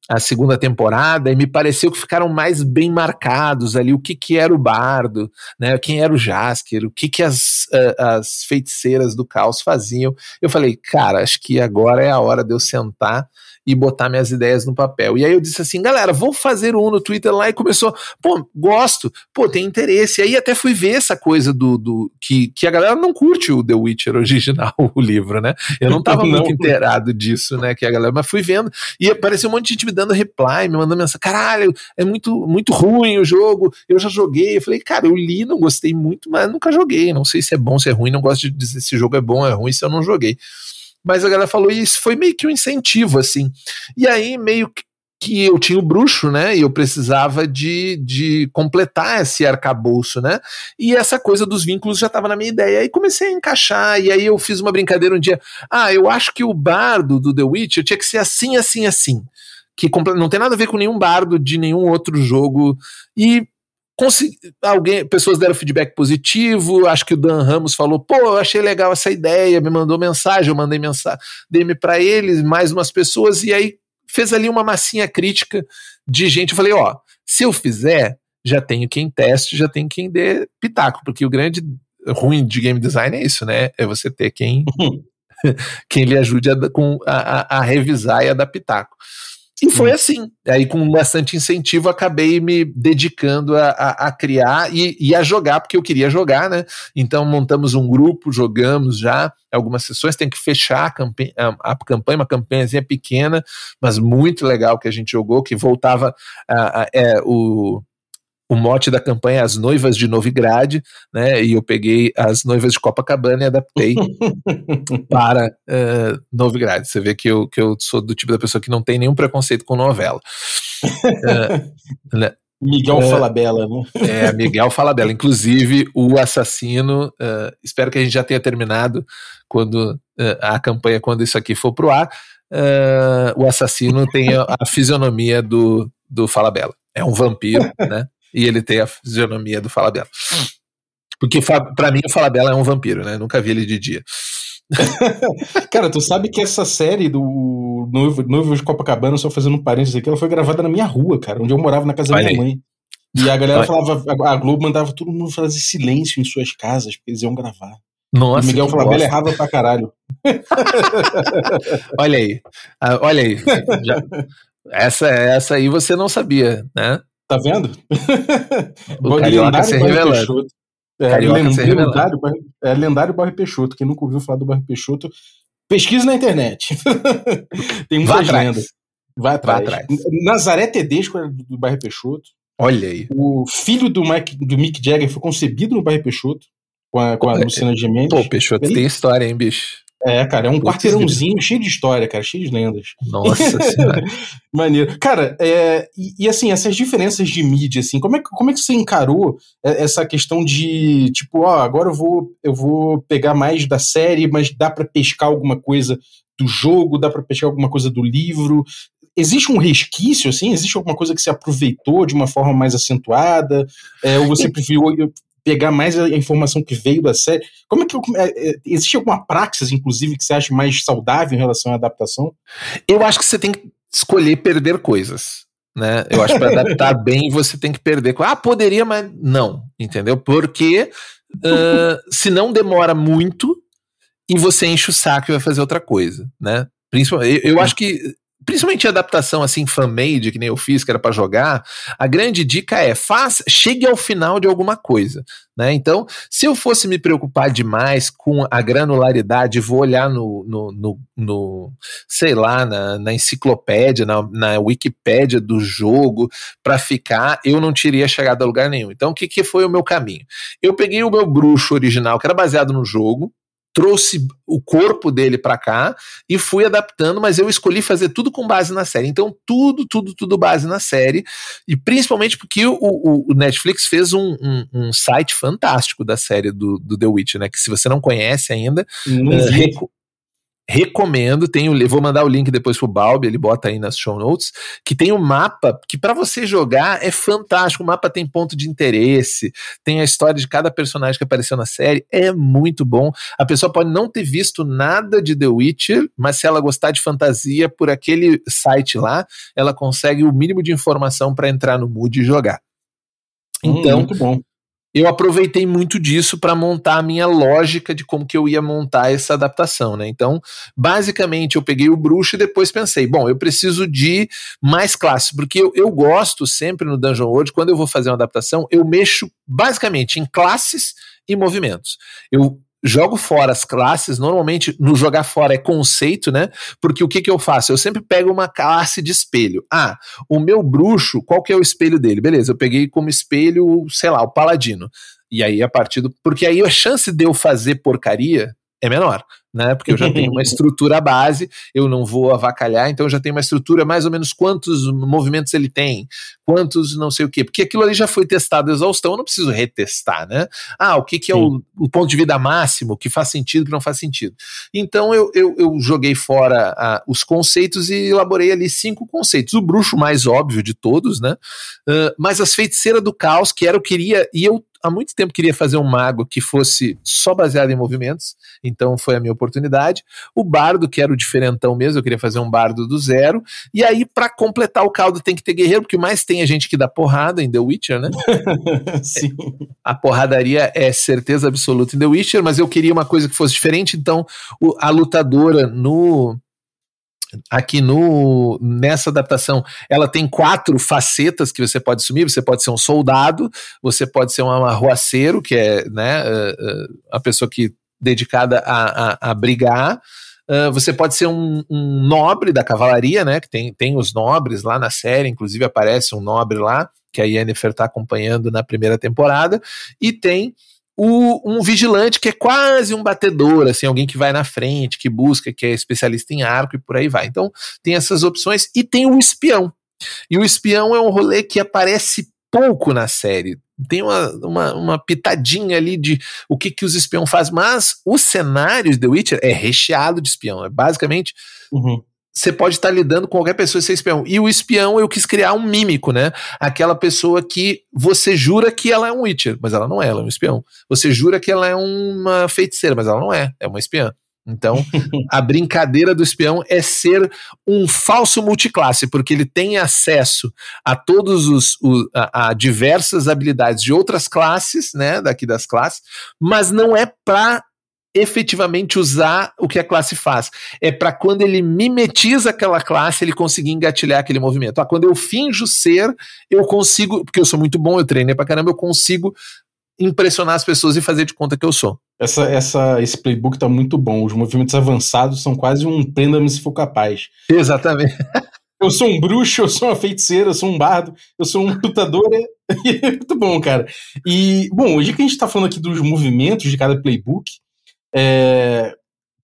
a segunda temporada e me pareceu que ficaram mais bem marcados ali o que, que era o bardo, né, quem era o Jasker, o que, que as, as feiticeiras do caos faziam. Eu falei, cara, acho que agora é a hora de eu sentar e botar minhas ideias no papel. E aí eu disse assim, galera, vou fazer um no Twitter lá e começou, pô, gosto, pô, tem interesse. E aí até fui ver essa coisa do, do que, que a galera não curte o The Witcher original, o livro, né? Eu não tava não. muito inteirado disso, né, que a galera, mas fui vendo e apareceu um monte de gente me dando reply, me mandando mensagem, caralho, é muito, muito ruim o jogo, eu já joguei. Eu falei, cara, eu li, não gostei muito, mas nunca joguei, não sei se é bom, se é ruim, não gosto de dizer se o jogo é bom, é ruim, se eu não joguei mas a galera falou, e isso foi meio que um incentivo, assim. E aí, meio que eu tinha o bruxo, né? E eu precisava de, de completar esse arcabouço, né? E essa coisa dos vínculos já estava na minha ideia. Aí comecei a encaixar, e aí eu fiz uma brincadeira um dia. Ah, eu acho que o bardo do The Witcher tinha que ser assim, assim, assim. Que não tem nada a ver com nenhum bardo de nenhum outro jogo. E alguém, pessoas deram feedback positivo, acho que o Dan Ramos falou, pô, eu achei legal essa ideia, me mandou mensagem, eu mandei mensagem, dei-me para eles, mais umas pessoas, e aí fez ali uma massinha crítica de gente, eu falei, ó, se eu fizer, já tenho quem teste, já tenho quem dê pitaco, porque o grande ruim de game design é isso, né, é você ter quem, quem lhe ajude a, com, a, a revisar e a dar pitaco. E foi assim. Aí, com bastante incentivo, acabei me dedicando a, a, a criar e, e, a jogar, porque eu queria jogar, né? Então, montamos um grupo, jogamos já algumas sessões. Tem que fechar a campanha, a, campanha uma campanhazinha pequena, mas muito legal que a gente jogou, que voltava a, a é, o o mote da campanha é As Noivas de Novigrad, né? E eu peguei as noivas de Copacabana e adaptei para uh, Novigrad. Você vê que eu, que eu sou do tipo da pessoa que não tem nenhum preconceito com novela. uh, né? Miguel uh, Falabella, né? É, Miguel Falabella. Inclusive, o assassino, uh, espero que a gente já tenha terminado quando uh, a campanha, quando isso aqui for pro ar. o assassino tem a, a fisionomia do, do Falabella. É um vampiro, né? E ele tem a fisionomia do Falabella. Porque para mim o Falabella é um vampiro, né? Nunca vi ele de dia. Cara, tu sabe que essa série do Noivo, Noivo de Copacabana, só fazendo um parênteses aqui, ela foi gravada na minha rua, cara, onde eu morava na casa Olha da minha aí. mãe. E a galera Olha. falava, a Globo mandava todo mundo fazer silêncio em suas casas, porque eles iam gravar. Nossa, o Miguel Falabella errava pra caralho. olha aí, ah, olha aí. Já, essa, essa aí você não sabia, né? Tá vendo? O Carioca se revelando. É, lendário, se lendário, é lendário Barre Peixoto. Quem nunca ouviu falar do Barre Peixoto, pesquisa na internet. Tem muitas Vá lendas. Vai atrás. Vai atrás. Nazaré Tedesco era do Barre Peixoto. Olha aí. O filho do, Mike, do Mick Jagger foi concebido no Barre Peixoto, com a, com a Luciana Gemendes. Pô, Peixoto Ele... tem história, hein, bicho? É, cara, é um quarteirãozinho cheio de história, cara, cheio de lendas. Nossa senhora. Maneiro. Cara, é, e, e, assim, essas diferenças de mídia, assim, como é, como é que você encarou essa questão de, tipo, ó, agora eu vou, eu vou pegar mais da série, mas dá para pescar alguma coisa do jogo, dá para pescar alguma coisa do livro? Existe um resquício, assim? Existe alguma coisa que você aproveitou de uma forma mais acentuada? É, ou você preferiu pegar mais a informação que veio da série. Como é que é, é, existe alguma praxis, inclusive, que você acha mais saudável em relação à adaptação? Eu acho que você tem que escolher perder coisas. Né? Eu acho que para adaptar bem você tem que perder. Ah, poderia, mas não, entendeu? Porque uh, se não demora muito e você enche o saco e vai fazer outra coisa, né? Principalmente, eu, eu acho que principalmente adaptação assim fan-made, que nem eu fiz, que era para jogar, a grande dica é, faz, chegue ao final de alguma coisa, né? Então, se eu fosse me preocupar demais com a granularidade, vou olhar no, no, no, no sei lá, na, na enciclopédia, na, na Wikipédia do jogo, para ficar, eu não teria chegado a lugar nenhum. Então, o que, que foi o meu caminho? Eu peguei o meu bruxo original, que era baseado no jogo, trouxe o corpo dele para cá e fui adaptando, mas eu escolhi fazer tudo com base na série. Então, tudo, tudo, tudo base na série. E principalmente porque o, o, o Netflix fez um, um, um, site fantástico da série do, do The Witch, né? Que se você não conhece ainda, uh, reco recomendo. Tem o, vou mandar o link depois pro Balbi, ele bota aí nas show notes, que tem o um mapa que para você jogar é fantástico. O mapa tem ponto de interesse, tem a história de cada personagem que apareceu na série, é muito bom. A pessoa pode não ter visto nada de The Witcher, mas se ela gostar de fantasia por aquele site lá, ela consegue o mínimo de informação para entrar no mood e jogar. Hum, Então, hum, eu aproveitei muito disso para montar a minha lógica de como que eu ia montar essa adaptação, né? Então, basicamente, eu peguei o bruxo e depois pensei, bom, eu preciso de mais classes, porque eu, eu gosto sempre no Dungeon World, quando eu vou fazer uma adaptação, eu mexo basicamente em classes e movimentos. Eu jogo fora as classes, normalmente no jogar fora é conceito, né? Porque o que, que eu faço? Eu sempre pego uma classe de espelho. Ah, o meu bruxo, qual que é o espelho dele? Beleza, eu peguei como espelho, sei lá, o paladino. E aí, a partir do. Porque aí a chance de eu fazer porcaria é menor né? Porque eu já tenho uma estrutura base, eu não vou avacalhar, então eu já tenho uma estrutura mais ou menos quantos movimentos ele tem, quantos não sei o quê, porque aquilo ali já foi testado exaustão, eu não preciso retestar, né? Ah, o que, que é o, o, ponto de vida máximo, que faz sentido, que não faz sentido. Então eu, eu, eu joguei fora ah, os conceitos e elaborei ali cinco conceitos. O bruxo mais óbvio de todos, né? Uh, mas as feiticeiras do caos, que era eu queria, e eu há muito tempo queria fazer um mago que fosse só baseado em movimentos, então foi a minha oportunidade. O bardo, que era o diferentão mesmo, eu queria fazer um bardo do zero. E aí, para completar o caldo, tem que ter guerreiro, porque mais tem a gente que dá porrada em The Witcher, né? Sim. A porradaria é certeza absoluta em The Witcher, mas eu queria uma coisa que fosse diferente, então a lutadora no aqui no nessa adaptação ela tem quatro facetas que você pode assumir você pode ser um soldado você pode ser um arruaceiro que é né a pessoa que dedicada a, a, a brigar Uh, você pode ser um, um, nobre da cavalaria, né? Que tem, tem os nobres lá na série, inclusive aparece um nobre lá, que a Yennefer está acompanhando na primeira temporada, e tem o, um vigilante que é quase um batedor, assim, alguém que vai na frente, que busca, que é especialista em arco e por aí vai. Então, tem essas opções, e tem o espião. E o espião é um rolê que aparece pouco na série tem uma, uma, uma, pitadinha ali de o que, que os espião fazem, mas o cenário de The Witcher é recheado de espião. É basicamente. Uhum. Você pode estar lidando com qualquer pessoa e ser espião. E o espião eu quis criar um mímico, né? Aquela pessoa que você jura que ela é um Witcher, mas ela não é, ela é um espião. Você jura que ela é uma feiticeira, mas ela não é, é uma espiã. Então, a brincadeira do espião é ser um falso multiclasse, porque ele tem acesso a todos os o, a, a, diversas habilidades de outras classes, né, daqui das classes, mas não é para efetivamente usar o que a classe faz. É para quando ele mimetiza aquela classe, ele conseguir engatilhar aquele movimento. Ah, quando eu finjo ser, eu consigo, porque eu sou muito bom, eu treinei pra caramba, eu consigo impressionar as pessoas e fazer de conta que eu sou. Essa, essa, esse playbook tá muito bom. Os movimentos avançados são quase um prenda-me se for capaz. Exatamente. Eu sou um bruxo, eu sou uma feiticeira, eu sou um bardo, eu sou um lutador. É muito bom, cara. E, bom, hoje que a gente tá falando aqui dos movimentos de cada playbook, é...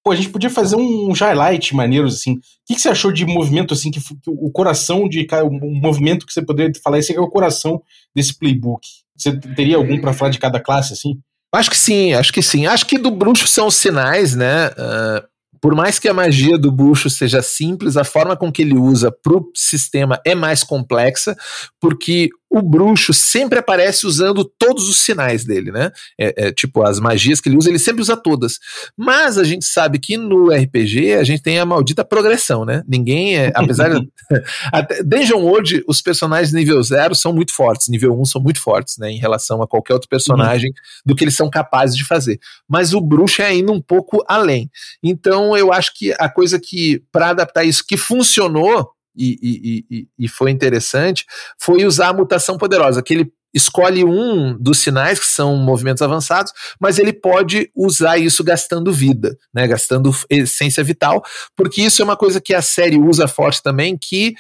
Pô, a gente podia fazer um highlight maneiros, assim. O que, que você achou de movimento, assim, que, o coração de. Um movimento que você poderia falar, esse é o coração desse playbook. Você teria algum para falar de cada classe, assim? Acho que sim, acho que sim. Acho que do bruxo são os sinais, né? Uh, por mais que a magia do bruxo seja simples, a forma com que ele usa pro sistema é mais complexa, porque o bruxo sempre aparece usando todos os sinais dele, né? É, é, tipo, as magias que ele usa, ele sempre usa todas. Mas a gente sabe que no RPG a gente tem a maldita progressão, né? Ninguém é. Apesar de. Até, Dungeon World, os personagens nível 0 são muito fortes, nível 1 um são muito fortes, né? Em relação a qualquer outro personagem, uhum. do que eles são capazes de fazer. Mas o bruxo é ainda um pouco além. Então eu acho que a coisa que, para adaptar isso, que funcionou e, e, e, foi interessante foi usar a mutação poderosa, que ele escolhe um dos sinais, que são movimentos avançados, mas ele pode usar isso gastando vida, né, gastando essência vital, porque isso é uma coisa que a série usa forte também, que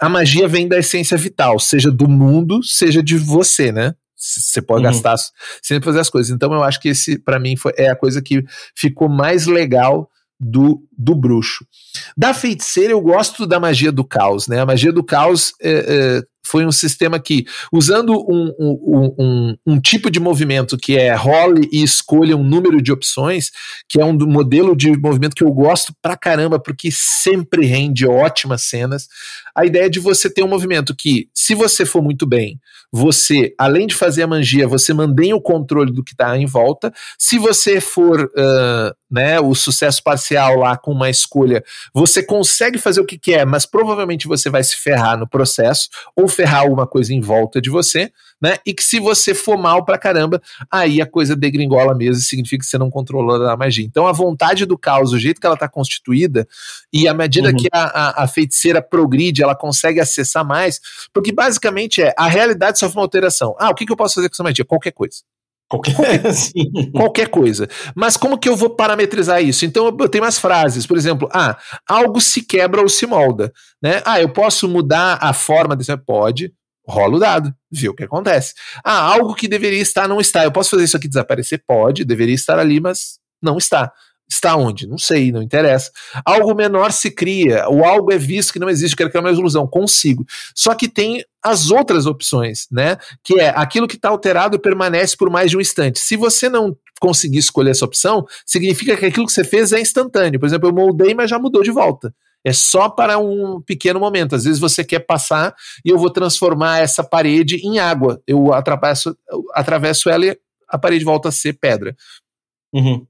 a magia vem da essência vital, seja do mundo, seja de você, né? Você pode uhum. gastar sem fazer as coisas. Então eu acho que esse, para mim, foi, é a coisa que ficou mais legal do, do bruxo. Da feiticeira, eu gosto da magia do caos, né? A magia do caos é, é, foi um sistema que, usando um, um, um, um, tipo de movimento que é role e escolha um número de opções, que é um modelo de movimento que eu gosto pra caramba, porque sempre rende ótimas cenas. A ideia de você ter um movimento que, se você for muito bem, você, além de fazer a magia, você mantém o controle do que está em volta. Se você for uh, né, o sucesso parcial lá com uma escolha, você consegue fazer o que quer, mas provavelmente você vai se ferrar no processo ou ferrar alguma coisa em volta de você, né? E que se você for mal pra caramba, aí a coisa degringola mesmo, significa que você não controlou a magia. Então a vontade do caos, o jeito que ela está constituída, e à medida uhum. que a, a, a, feiticeira progride, ela consegue acessar mais, porque basicamente é a realidade sofre uma alteração. Ah, o que, que eu posso fazer com essa magia? Qualquer coisa. Qualquer, qualquer coisa. Mas como que eu vou parametrizar isso? Então eu tenho umas frases, por exemplo, ah, algo se quebra ou se molda, né? Ah, eu posso mudar a forma desse pode, rola o dado, vê o que acontece. Ah, algo que deveria estar não está. Eu posso fazer isso aqui desaparecer? Pode, deveria estar ali, mas não está. Está onde? Não sei, não interessa. Algo menor se cria, o algo é visto que não existe, quero criar uma ilusão, consigo. Só que tem as outras opções, né? Que é aquilo que está alterado permanece por mais de um instante. Se você não conseguir escolher essa opção, significa que aquilo que você fez é instantâneo. Por exemplo, eu moldei, mas já mudou de volta. É só para um pequeno momento. Às vezes você quer passar e eu vou transformar essa parede em água. Eu atravesso, atravesso ela e a parede volta a ser pedra. Uhum.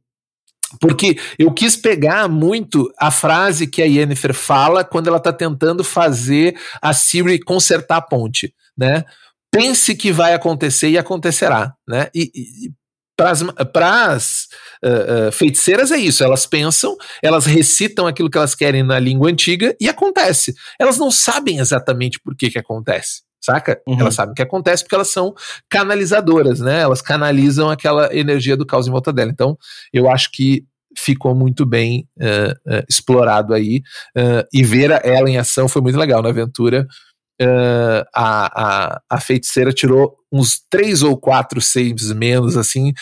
Porque eu quis pegar muito a frase que a Yennefer fala quando ela está tentando fazer a Siri consertar a ponte, né? Pense que vai acontecer e acontecerá, né? E, e para as uh, uh, feiticeiras é isso, elas pensam, elas recitam aquilo que elas querem na língua antiga e acontece. Elas não sabem exatamente por que que acontece saca? Uhum. Elas sabem o que acontece porque elas são canalizadoras, né? Elas canalizam aquela energia do caos em volta dela. Então, eu acho que ficou muito bem uh, uh, explorado aí uh, e ver ela em ação foi muito legal na aventura. a, a, a feiticeira tirou uns três ou quatro saves menos, assim,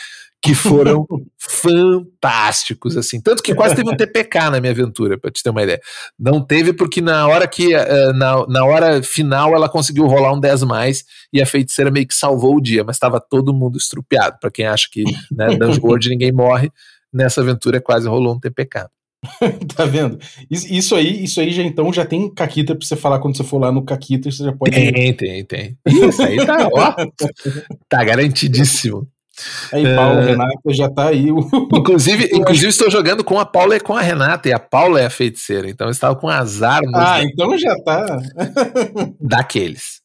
que foram fantásticos, assim. Tanto que quase teve um TPK na minha aventura, para te ter uma ideia. Não teve porque na hora que uh, na, na hora final ela conseguiu rolar um 10 mais e a feiticeira meio que salvou o dia, mas estava todo mundo estrupiado. Para quem acha que né, Dungeon World ninguém morre, nessa aventura quase rolou um TPK. tá vendo? Isso aí, isso aí já então já tem caquita pra você falar quando você for lá no caquita, você já pode. Tem, tem, tem. Isso aí tá, ó, tá garantidíssimo. Aí, Paula, é... Renata já tá aí. Inclusive, inclusive, estou jogando com a Paula e com a Renata, e a Paula é a feiticeira, então eu estava com azar. Ah, então já tá. Daqueles.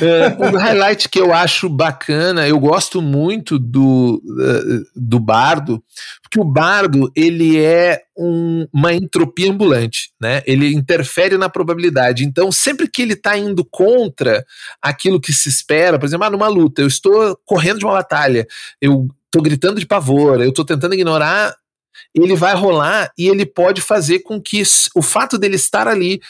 Uh, um highlight que eu acho bacana, eu gosto muito do, uh, do bardo, porque o bardo ele é um, uma entropia ambulante, né? Ele interfere na probabilidade. Então, sempre que ele está indo contra aquilo que se espera, por exemplo, ah, numa luta, eu estou correndo de uma batalha, eu estou gritando de pavor, eu estou tentando ignorar, ele vai rolar e ele pode fazer com que o fato dele estar ali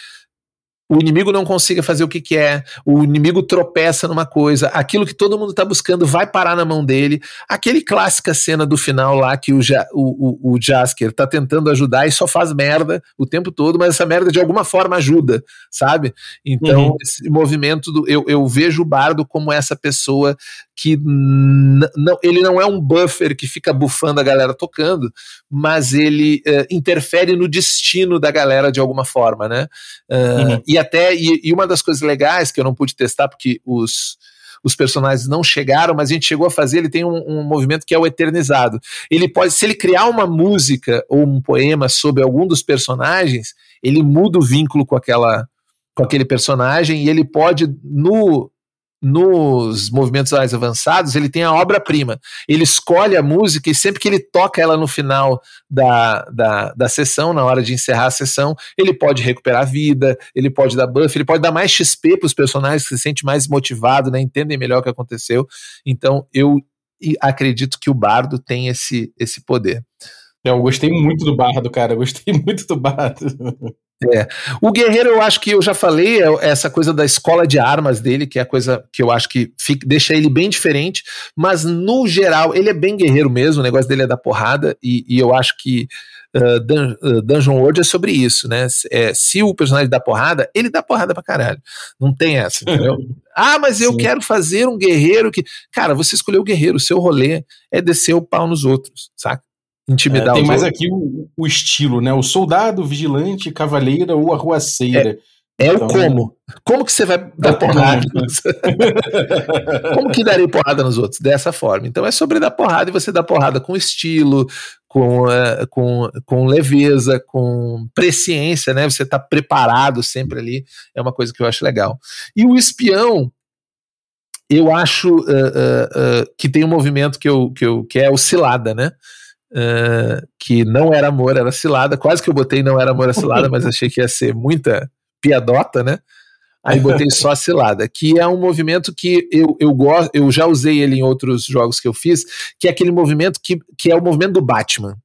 o inimigo não consiga fazer o que quer, o inimigo tropeça numa coisa, aquilo que todo mundo está buscando vai parar na mão dele. Aquele clássica cena do final lá que o, ja, o, o, o Jasker tá tentando ajudar e só faz merda o tempo todo, mas essa merda de alguma forma ajuda, sabe? Então, uhum. esse movimento do. Eu, eu vejo o Bardo como essa pessoa que não, ele não é um buffer que fica bufando a galera tocando, mas ele uh, interfere no destino da galera de alguma forma, né? Uh, uhum. E até, e, e, uma das coisas legais que eu não pude testar, porque os, os personagens não chegaram, mas a gente chegou a fazer, ele tem um, um, movimento que é o eternizado. Ele pode, se ele criar uma música ou um poema sobre algum dos personagens, ele muda o vínculo com aquela com aquele personagem e ele pode no nos movimentos mais avançados, ele tem a obra-prima. Ele escolhe a música e sempre que ele toca ela no final da, da, da sessão, na hora de encerrar a sessão, ele pode recuperar a vida, ele pode dar buff, ele pode dar mais XP para os personagens que se sente mais motivado, né, entendem melhor o que aconteceu. Então, eu acredito que o bardo tem esse, esse poder. Eu gostei muito do bardo, cara. Eu gostei muito do bardo. É. O Guerreiro, eu acho que eu já falei, é essa coisa da escola de armas dele, que é a coisa que eu acho que fica, deixa ele bem diferente, mas no geral, ele é bem guerreiro mesmo, o negócio dele é da porrada, e, e eu acho que uh, Dun uh, Dungeon World é sobre isso, né? É, se o personagem dá porrada, ele dá porrada pra caralho. Não tem essa, entendeu? ah, mas eu Sim. quero fazer um guerreiro que. Cara, você escolheu o guerreiro, o seu rolê é descer o pau nos outros, saca? Intimidar é, Tem mais outros. aqui o, o, estilo, né? O soldado, vigilante, cavaleira ou arruaceira. É. É então, o como. Como que você vai dar porrada? como que darei porrada nos outros? Dessa forma. Então é sobre dar porrada e você dá porrada com estilo, com, uh, com, com leveza, com presciência, né? Você está preparado sempre ali. É uma coisa que eu acho legal. E o espião, eu acho uh, uh, que tem um movimento que, eu, que, eu, que é o cilada, né? Que não era amor, era cilada. Quase que eu botei não era amor, era cilada, mas achei que ia ser muita piadota, né? Aí botei só a cilada, que é um movimento que eu, eu gosto, eu já usei ele em outros jogos que eu fiz, que é aquele movimento que, que é o movimento do Batman.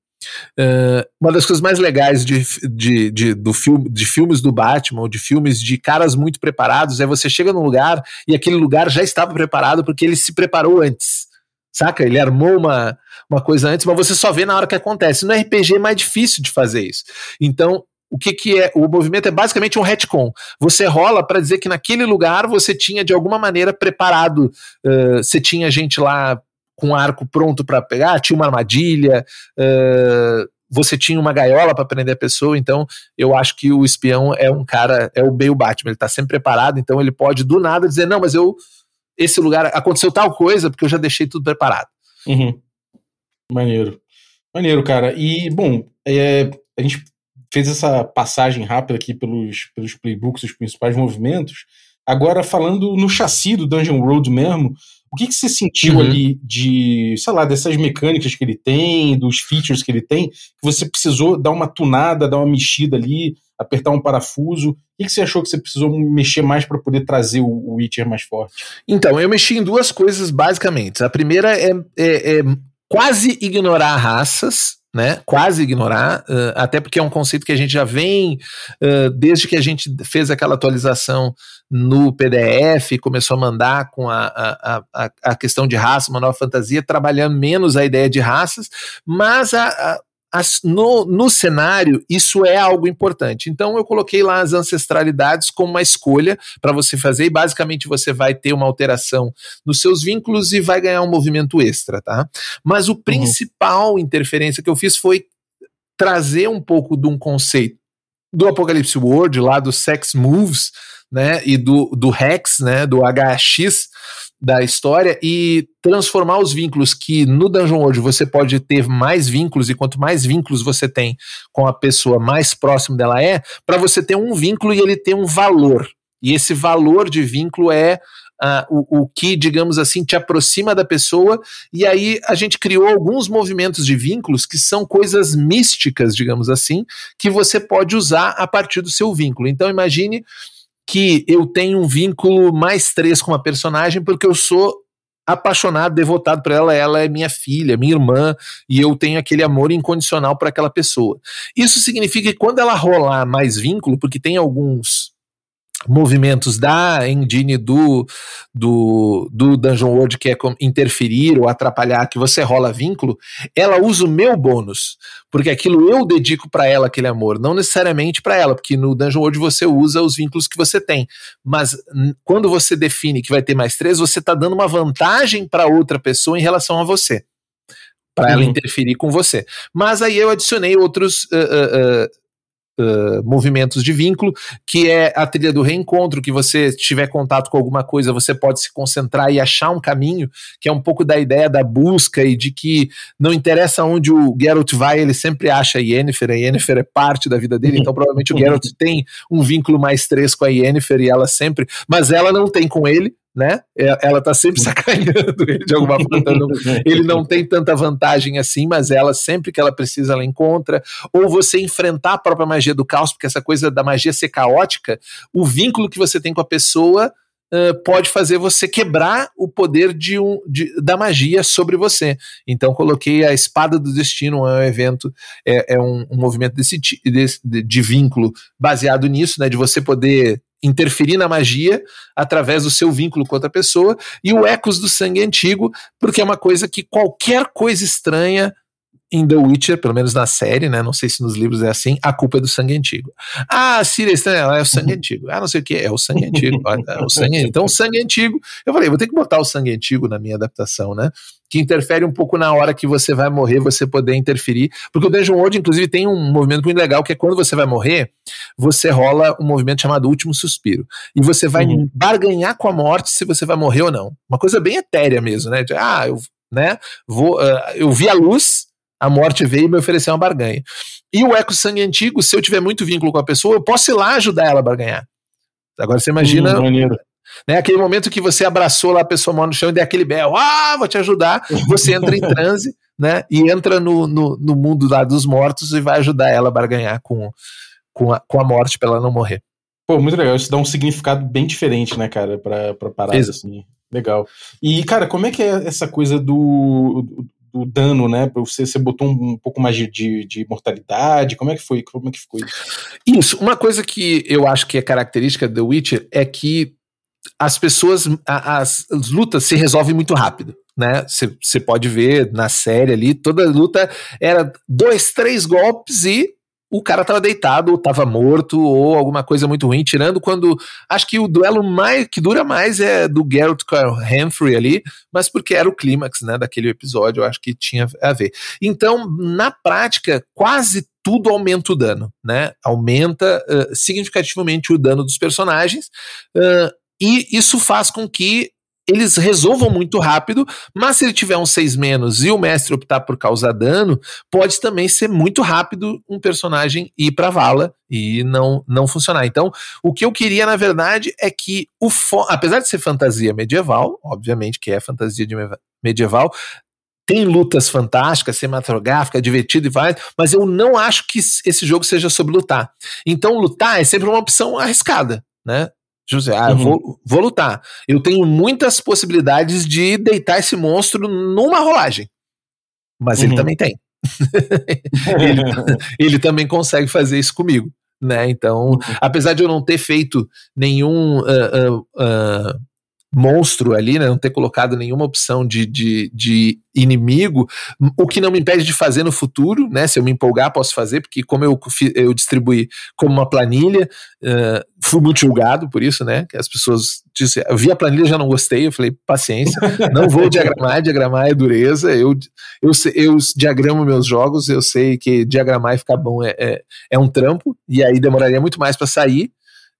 Uh, uma das coisas mais legais de, de, de, do filme, de filmes do Batman, ou de filmes de caras muito preparados, é você chega num lugar e aquele lugar já estava preparado porque ele se preparou antes. Saca? Ele armou uma, uma coisa antes, mas você só vê na hora que acontece. No RPG é mais difícil de fazer isso. Então, o que, que é? O movimento é basicamente um retcon. Você rola para dizer que naquele lugar você tinha de alguma maneira preparado, uh, você tinha gente lá com arco pronto para pegar, tinha uma armadilha, uh, você tinha uma gaiola para prender a pessoa, então eu acho que o espião é um cara, é o meio Batman, ele tá sempre preparado, então ele pode do nada dizer, não, mas eu, esse lugar, aconteceu tal coisa, porque eu já deixei tudo preparado. Uhum. Maneiro. Maneiro, cara. E, bom, é, a gente fez essa passagem rápida aqui pelos, pelos playbooks, os principais movimentos. Agora, falando no chassi do Dungeon Road mesmo, o que, que você sentiu uhum. ali de, sei lá, dessas mecânicas que ele tem, dos features que ele tem, que você precisou dar uma tunada, dar uma mexida ali, apertar um parafuso? O que, que você achou que você precisou mexer mais para poder trazer o, o Witcher mais forte? Então, eu mexi em duas coisas basicamente. A primeira é, é, é quase ignorar raças, né? Quase ignorar, uh, até porque é um conceito que a gente já vem uh, desde que a gente fez aquela atualização no PDF, começou a mandar com a, a, a, a questão de raça, uma nova fantasia, trabalhando menos a ideia de raças, mas a, a as, no, no cenário, isso é algo importante. Então, eu coloquei lá as ancestralidades como uma escolha para você fazer, e basicamente você vai ter uma alteração nos seus vínculos e vai ganhar um movimento extra, tá? Mas o uhum. principal interferência que eu fiz foi trazer um pouco de um conceito do Apocalipse World, lá do Sex Moves, né, e do, do Hex, né, do HX, da história e transformar os vínculos que no Dungeon World você pode ter mais vínculos e quanto mais vínculos você tem com a pessoa mais próximo dela é, para você ter um vínculo e ele ter um valor. E esse valor de vínculo é uh, o, o que, digamos assim, te aproxima da pessoa. E aí a gente criou alguns movimentos de vínculos que são coisas místicas, digamos assim, que você pode usar a partir do seu vínculo. Então imagine que eu tenho um vínculo mais três com uma personagem porque eu sou apaixonado, devotado por ela, ela é minha filha, minha irmã, e eu tenho aquele amor incondicional para aquela pessoa. Isso significa que quando ela rolar mais vínculo, porque tem alguns movimentos da engine do, do, do Dungeon World que é interferir ou atrapalhar, que você rola vínculo, ela usa o meu bônus, porque aquilo eu dedico para ela aquele amor, não necessariamente para ela, porque no Dungeon World você usa os vínculos que você tem, mas quando você define que vai ter mais três, você está dando uma vantagem para outra pessoa em relação a você. Para ela uhum. interferir com você. Mas aí eu adicionei outros uh, uh, uh, Uh, movimentos de vínculo, que é a trilha do reencontro, que você tiver contato com alguma coisa, você pode se concentrar e achar um caminho, que é um pouco da ideia da busca e de que não interessa onde o Geralt vai, ele sempre acha a Yennefer, a Yennefer é parte da vida dele, então provavelmente o Geralt tem um vínculo mais três com a Yennefer e ela sempre, mas ela não tem com ele, né? É, ela tá sempre sacaneando ele de alguma forma. ele não tem tanta vantagem assim, mas ela, sempre que ela precisa, ela encontra. Ou você enfrentar a própria magia do caos, porque essa coisa da magia ser caótica, o vínculo que você tem com a pessoa uh, pode fazer você quebrar o poder de um, de, da magia sobre você. Então, coloquei a Espada do Destino, é um evento, é, é um, um, movimento desse, de, de vínculo baseado nisso, né? De você poder interferir na magia através do seu vínculo com outra pessoa, e o Ecos do Sangue Antigo, porque é uma coisa que qualquer coisa estranha em The Witcher, pelo menos na série, né? Não sei se nos livros é assim, a culpa é do sangue antigo. Ah, Ciri estranha, é o sangue antigo. Ah, não sei o que, é o sangue antigo. É o sangue, então, o sangue antigo. Eu falei, vou ter que botar o sangue antigo na minha adaptação, né? Que interfere um pouco na hora que você vai morrer, você poder interferir. Porque o Dungeon World, inclusive, tem um movimento muito legal, que é quando você vai morrer, você rola um movimento chamado Último Suspiro. E você vai uhum. barganhar com a morte se você vai morrer ou não. Uma coisa bem etérea mesmo, né? Ah, eu, né, vou, uh, eu vi a luz, a morte veio e me ofereceu uma barganha. E o eco sangue antigo, se eu tiver muito vínculo com a pessoa, eu posso ir lá ajudar ela a barganhar. Agora você imagina. Hum, né, aquele momento que você abraçou lá a pessoa mora no chão e deu aquele bel, ah, vou te ajudar. Você entra em transe, né? E entra no, no, no, mundo lá dos mortos e vai ajudar ela a barganhar com, com, a, com a morte para ela não morrer. Pô, muito legal. Isso dá um significado bem diferente, né, cara, pra, pra parada, assim. Legal. E, cara, como é que é essa coisa do, do dano, né? Você, você botou um, um pouco mais de, de, de, mortalidade. Como é que foi? Como é que ficou isso? Isso. Uma coisa que eu acho que é característica do Witcher é que as pessoas, as, as lutas se resolvem muito rápido. Né? Você pode ver na série ali, toda luta era dois, três golpes e o cara tava deitado, tava morto, ou alguma coisa muito ruim, tirando quando. Acho que o duelo mais que dura mais é do Geralt com a Humphrey ali, mas porque era o clímax né, daquele episódio, eu acho que tinha a ver. Então, na prática, quase tudo aumenta o dano, né? Aumenta uh, significativamente o dano dos personagens. Uh, e isso faz com que eles resolvam muito rápido, mas se ele tiver um 6 menos e o mestre optar por causar dano, pode também ser muito rápido um personagem ir pra vala e não, não funcionar. Então, o que eu queria, na verdade, é que o apesar de ser fantasia medieval, obviamente que é fantasia medieval, tem lutas fantásticas, cinematográfica, divertido e vai, mas eu não acho que esse jogo seja sobre lutar. Então, lutar é sempre uma opção arriscada, né? José, ah, uhum. vou, vou lutar. Eu tenho muitas possibilidades de deitar esse monstro numa rolagem. Mas uhum. ele também tem. ele, ele, também consegue fazer isso comigo. Né? Então, uhum. apesar de eu não ter feito nenhum uh, uh, uh, monstro ali, né, não ter colocado nenhuma opção de, de, de inimigo, o que não me impede de fazer no futuro, né? Se eu me empolgar, posso fazer, porque como eu, eu distribuí como uma planilha, uh, fui muito julgado por isso, né? Que as pessoas disseram, eu vi a planilha já não gostei, eu falei, paciência, não vou diagramar, diagramar é dureza, eu, eu, eu diagramo meus jogos, eu sei que diagramar e ficar bom é, é, é um trampo, e aí demoraria muito mais para sair,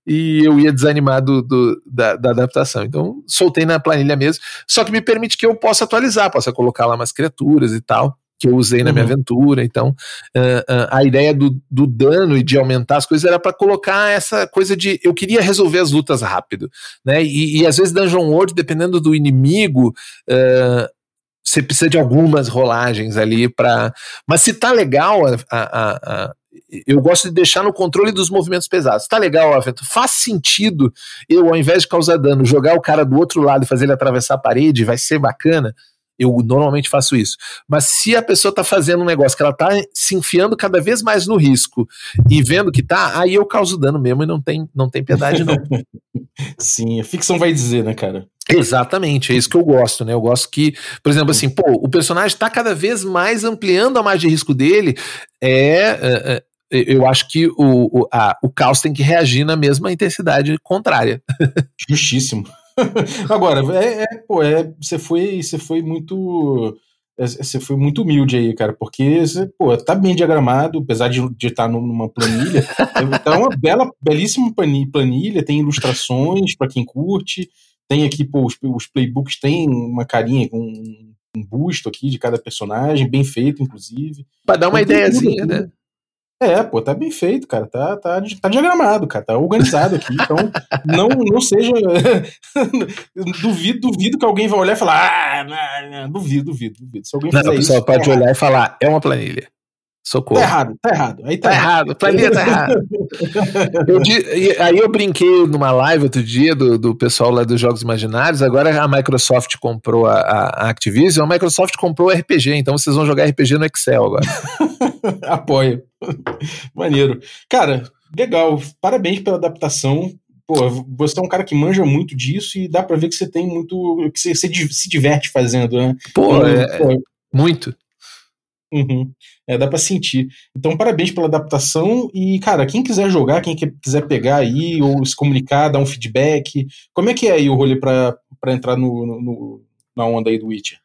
e eu ia desanimar do, do da, da, adaptação. Então, soltei na planilha mesmo, só que me permite que eu possa atualizar, possa colocar lá umas criaturas e tal, que eu usei na minha uhum. aventura. Então, uh, uh, a ideia do, do dano e de aumentar as coisas era para colocar essa coisa de eu queria resolver as lutas rápido, né? E, e às vezes Dungeon World, dependendo do inimigo, uh, você precisa de algumas rolagens ali para. Mas se tá legal a, a, a, eu gosto de deixar no controle dos movimentos pesados. Tá legal, Avento? Faz sentido eu, ao invés de causar dano, jogar o cara do outro lado e fazer ele atravessar a parede, vai ser bacana. Eu normalmente faço isso. Mas se a pessoa tá fazendo um negócio que ela tá se enfiando cada vez mais no risco e vendo que tá, aí eu causo dano mesmo e não tem, não tem piedade, não. Sim, a ficção vai dizer, né, cara? Exatamente, é isso que eu gosto, né? Eu gosto que, por exemplo, assim, pô, o personagem tá cada vez mais ampliando a margem de risco dele. É, é, é eu acho que o, o, a, o caos tem que reagir na mesma intensidade contrária. Justíssimo. Agora, é, é, pô, é, você foi, você foi muito. É, você foi muito humilde aí, cara, porque você, pô, tá bem diagramado, apesar de, de estar numa planilha. tá uma bela, belíssima planilha, tem ilustrações para quem curte. Tem aqui, pô, os, os playbooks tem uma carinha com um busto aqui de cada personagem, bem feito, inclusive. Pra dar uma então, ideiazinha, né? É, pô, tá bem feito, cara. Tá, tá, tá diagramado, cara. Tá organizado aqui. Então, não, não seja. duvido, duvido que alguém vai olhar e falar. Ah, não, não, duvido, duvido, duvido. Se alguém não, fizer a pessoa isso, pode é olhar e falar, é uma planilha. Socorro. Tá errado, tá errado. Aí tá, tá errado. planilha tá errado. eu, aí eu brinquei numa live outro dia do, do pessoal lá dos Jogos Imaginários. Agora a Microsoft comprou a, a Activision, a Microsoft comprou o RPG, então vocês vão jogar RPG no Excel agora. Apoio. Maneiro. Cara, legal. Parabéns pela adaptação. Pô, você é um cara que manja muito disso e dá pra ver que você tem muito. que você, você se diverte fazendo, né? Pô, então, é, pô, muito. Uhum. É, dá pra sentir. Então, parabéns pela adaptação. E, cara, quem quiser jogar, quem quiser pegar aí, ou se comunicar, dar um feedback, como é que é aí o rolê pra, pra entrar no, no na onda aí do Witcher?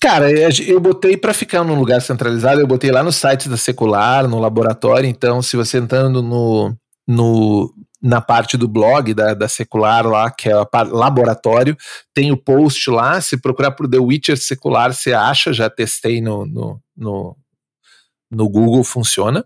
Cara, eu botei para ficar num lugar centralizado, eu botei lá no site da Secular, no laboratório, então se você entrando no, no na parte do blog da, da Secular lá, que é o laboratório, tem o post lá, se procurar por The Witcher Secular, você acha, já testei no, no, no, no Google, funciona.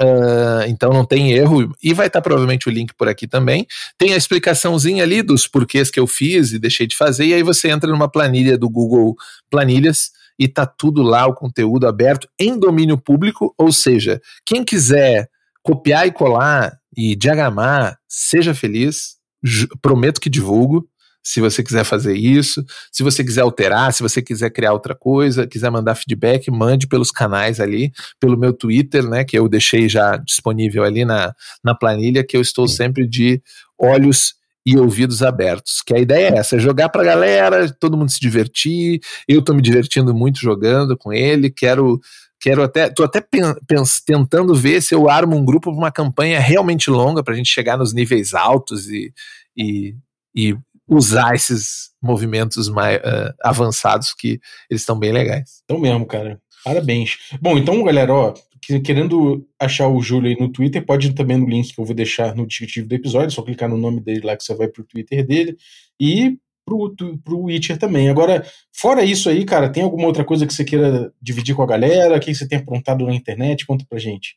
Uh, então não tem erro, e vai estar tá provavelmente o link por aqui também. Tem a explicaçãozinha ali dos porquês que eu fiz e deixei de fazer, e aí você entra numa planilha do Google Planilhas e tá tudo lá, o conteúdo aberto em domínio público, ou seja, quem quiser copiar e colar e diagramar, seja feliz, prometo que divulgo se você quiser fazer isso, se você quiser alterar, se você quiser criar outra coisa, quiser mandar feedback, mande pelos canais ali, pelo meu Twitter, né, que eu deixei já disponível ali na, na planilha, que eu estou sempre de olhos e ouvidos abertos. Que a ideia é essa, é jogar pra galera, todo mundo se divertir. Eu tô me divertindo muito jogando com ele, quero quero até, tô até tentando ver se eu armo um grupo para uma campanha realmente longa para a gente chegar nos níveis altos e, e, e usar esses movimentos mais uh, avançados que eles estão bem legais. Então mesmo, cara. Parabéns. Bom, então, galera, ó, querendo achar o Júlio aí no Twitter, pode ir também no link que eu vou deixar no descritivo do episódio, só clicar no nome dele lá que você vai pro Twitter dele. E pro, pro Witcher também. Agora, fora isso aí, cara, tem alguma outra coisa que você queira dividir com a galera? O que você tem aprontado na internet? Conta pra gente.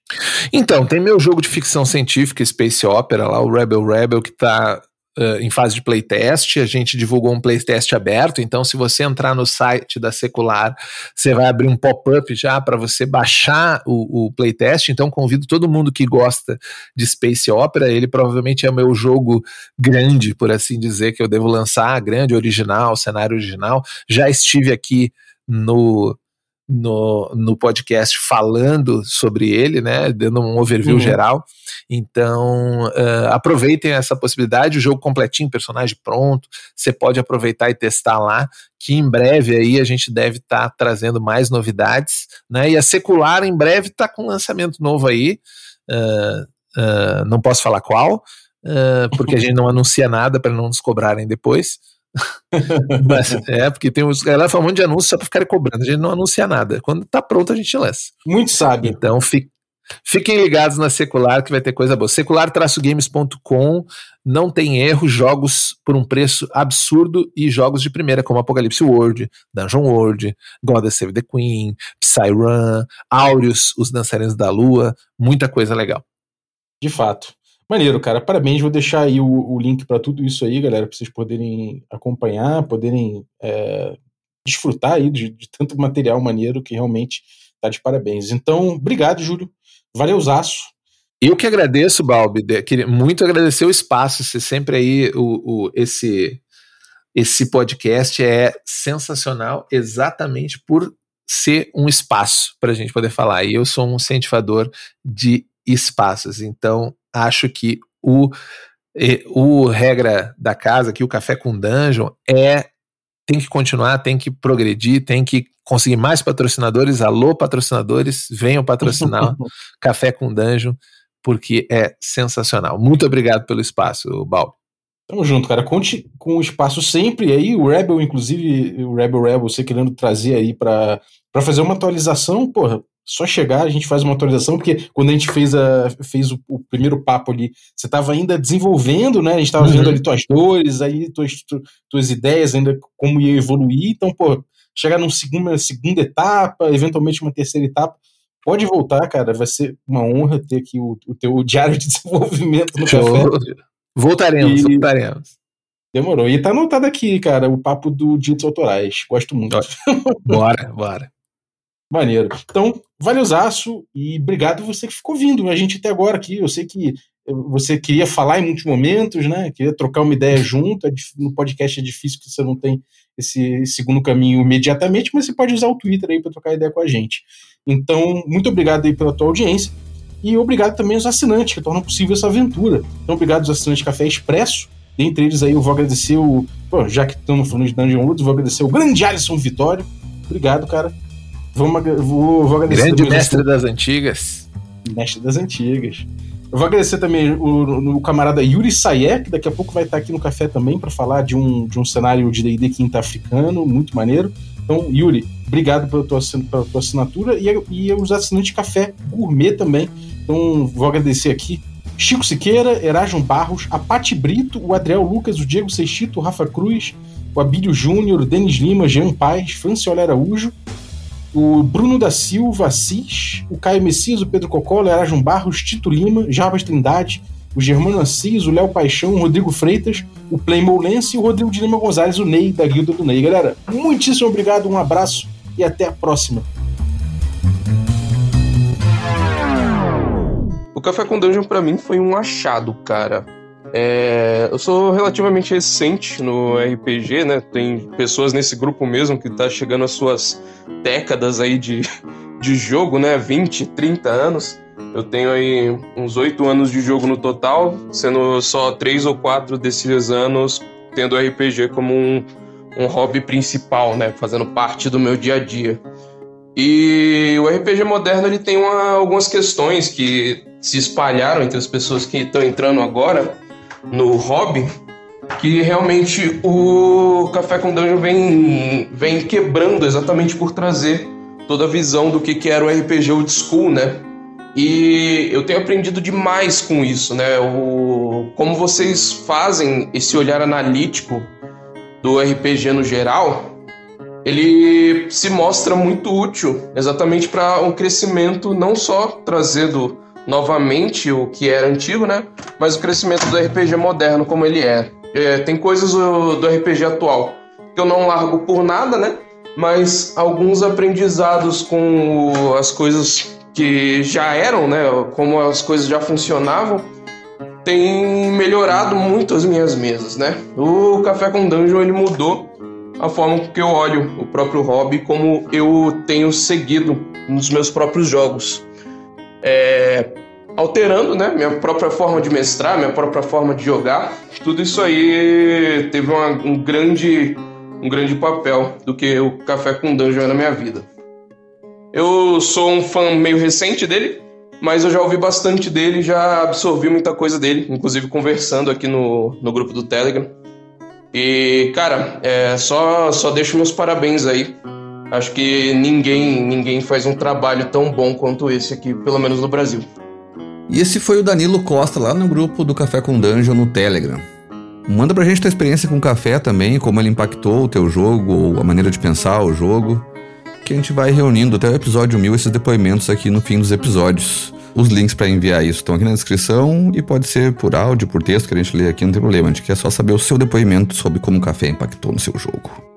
Então, tem meu jogo de ficção científica, Space Opera, lá, o Rebel Rebel, que tá Uh, em fase de playtest, a gente divulgou um playtest aberto, então se você entrar no site da Secular, você vai abrir um pop-up já para você baixar o, o, playtest, então convido todo mundo que gosta de Space Opera, ele provavelmente é o meu jogo grande, por assim dizer, que eu devo lançar, grande, original, cenário original, já estive aqui no no, no podcast falando sobre ele, né, dando um overview uhum. geral. Então, uh, aproveitem essa possibilidade, o jogo completinho, personagem pronto, você pode aproveitar e testar lá, que em breve aí a gente deve estar tá trazendo mais novidades, né, e a Secular em breve está com um lançamento novo aí, uh, uh, não posso falar qual, porque a gente não anuncia nada para não nos cobrarem depois, Mas, é, porque tem os. Ela fala um monte de anúncio só pra ficarem cobrando. A gente não anuncia nada. Quando tá pronto, a gente lança. Muito sábio. Então, fi, fiquem ligados na Secular, que vai ter coisa boa. Secular-games.com não tem erro, jogos por um preço absurdo e jogos de primeira, como Apocalipse World, Dungeon World, God Save the Queen, Psyrun, Aureus, Os Dançarinos da Lua, muita coisa legal. De fato. Maneiro, cara. Parabéns. Vou deixar aí o, o link para tudo isso aí, galera, para vocês poderem acompanhar, poderem é, desfrutar aí de, de, tanto material maneiro que realmente tá de parabéns. Então, obrigado, Júlio. Valeuzaço. Eu que agradeço, Balbi. Muito agradecer o espaço. Você sempre aí, o, o, esse, esse podcast é sensacional exatamente por ser um espaço para a gente poder falar. E eu sou um incentivador de espaços. Então, acho que o, o regra da casa, que o café com dungeon, é tem que continuar, tem que progredir, tem que conseguir mais patrocinadores. Alô, patrocinadores, venham patrocinar Café com Dungeon, porque é sensacional. Muito obrigado pelo espaço, Balbi. Tamo junto, cara. Conte com o espaço sempre. E aí, o Rebel, inclusive, o Rebel Rebel, você querendo trazer aí para fazer uma atualização, porra, só chegar, a gente faz uma atualização, porque quando a gente fez, a, fez o, o primeiro papo ali, você estava ainda desenvolvendo, né? A gente estava uhum. vendo ali tuas dores, aí tuas, tuas ideias, ainda como ia evoluir. Então, pô, chegar numa segunda, segunda etapa, eventualmente uma terceira etapa, pode voltar, cara. Vai ser uma honra ter aqui o, o teu diário de desenvolvimento no Show. café. Voltaremos, e... voltaremos. Demorou. E tá anotado aqui, cara, o papo do Ditos Autorais. Gosto muito. Bora, bora. Maneiro. Então, valeuzaço e obrigado você que ficou vindo. A gente até agora aqui, eu sei que você queria falar em muitos momentos, né? Queria trocar uma ideia junto. É no podcast é difícil que você não tem esse segundo caminho imediatamente, mas você pode usar o Twitter aí para trocar ideia com a gente. Então, muito obrigado aí pela tua audiência e obrigado também aos assinantes que tornam possível essa aventura. Então, obrigado aos assinantes Café Expresso. Dentre eles aí eu vou agradecer o. Pô, já que estamos falando de Dungeon Woods, vou agradecer o grande Alisson Vitório. Obrigado, cara. Vamos, vou, vou agradecer. Grande mestre das antigas. Mestre das antigas. Eu vou agradecer também o, o camarada Yuri Sayek, que daqui a pouco vai estar aqui no café também para falar de um, de um cenário de D&D quinta africano, muito maneiro. Então, Yuri, obrigado pela tua, pela tua assinatura e, e os assinantes de café gourmet também. Então, vou agradecer aqui Chico Siqueira, Erasmo Barros, a Pati Brito, o Adriel Lucas, o Diego Seixito, o Rafa Cruz, o Abílio Júnior, o Denis Lima, Jean Paz, Franciola Araújo, o Bruno da Silva Assis, o Caio Messias, o Pedro Cocola, o Erasmo Barros, Tito Lima, Jarbas Trindade, o Germano Assis, o Léo Paixão, o Rodrigo Freitas, o Playmo Lance e o Rodrigo de Lima Gonzalez, o Ney, da Guilda do Ney. Galera, muitíssimo obrigado, um abraço e até a próxima. O Café com Dungeon para mim foi um achado, cara. É, eu sou relativamente recente no RPG, né? Tem pessoas nesse grupo mesmo que tá chegando às suas décadas aí de, de jogo, né? 20, 30 anos. Eu tenho aí uns 8 anos de jogo no total, sendo só 3 ou 4 desses anos tendo RPG como um, um hobby principal, né? Fazendo parte do meu dia a dia. E o RPG moderno ele tem uma, algumas questões que se espalharam entre as pessoas que estão entrando agora no hobby, que realmente o Café com Dungeon vem, vem quebrando exatamente por trazer toda a visão do que, que era o RPG old school, né? E eu tenho aprendido demais com isso, né? O, como vocês fazem esse olhar analítico do RPG no geral, ele se mostra muito útil exatamente para um crescimento não só trazendo novamente o que era antigo, né? Mas o crescimento do RPG moderno como ele é. é tem coisas do, do RPG atual que eu não largo por nada, né? Mas alguns aprendizados com as coisas que já eram, né? Como as coisas já funcionavam, tem melhorado muito as minhas mesas, né? O Café com Dungeon ele mudou a forma que eu olho o próprio hobby, como eu tenho seguido nos meus próprios jogos é, alterando né, minha própria forma de mestrar, minha própria forma de jogar. Tudo isso aí teve uma, um, grande, um grande papel do que o Café com Dungeon é na minha vida. Eu sou um fã meio recente dele, mas eu já ouvi bastante dele, já absorvi muita coisa dele, inclusive conversando aqui no, no grupo do Telegram. E, cara, é, só, só deixo meus parabéns aí Acho que ninguém, ninguém faz um trabalho tão bom quanto esse aqui, pelo menos no Brasil. E esse foi o Danilo Costa lá no grupo do Café com Dungeon no Telegram. Manda pra gente tua experiência com o café também, como ele impactou o teu jogo ou a maneira de pensar o jogo, que a gente vai reunindo até o episódio 1000 esses depoimentos aqui no fim dos episódios. Os links para enviar isso estão aqui na descrição e pode ser por áudio, por texto que a gente lê aqui, não tem problema. A gente quer só saber o seu depoimento sobre como o café impactou no seu jogo.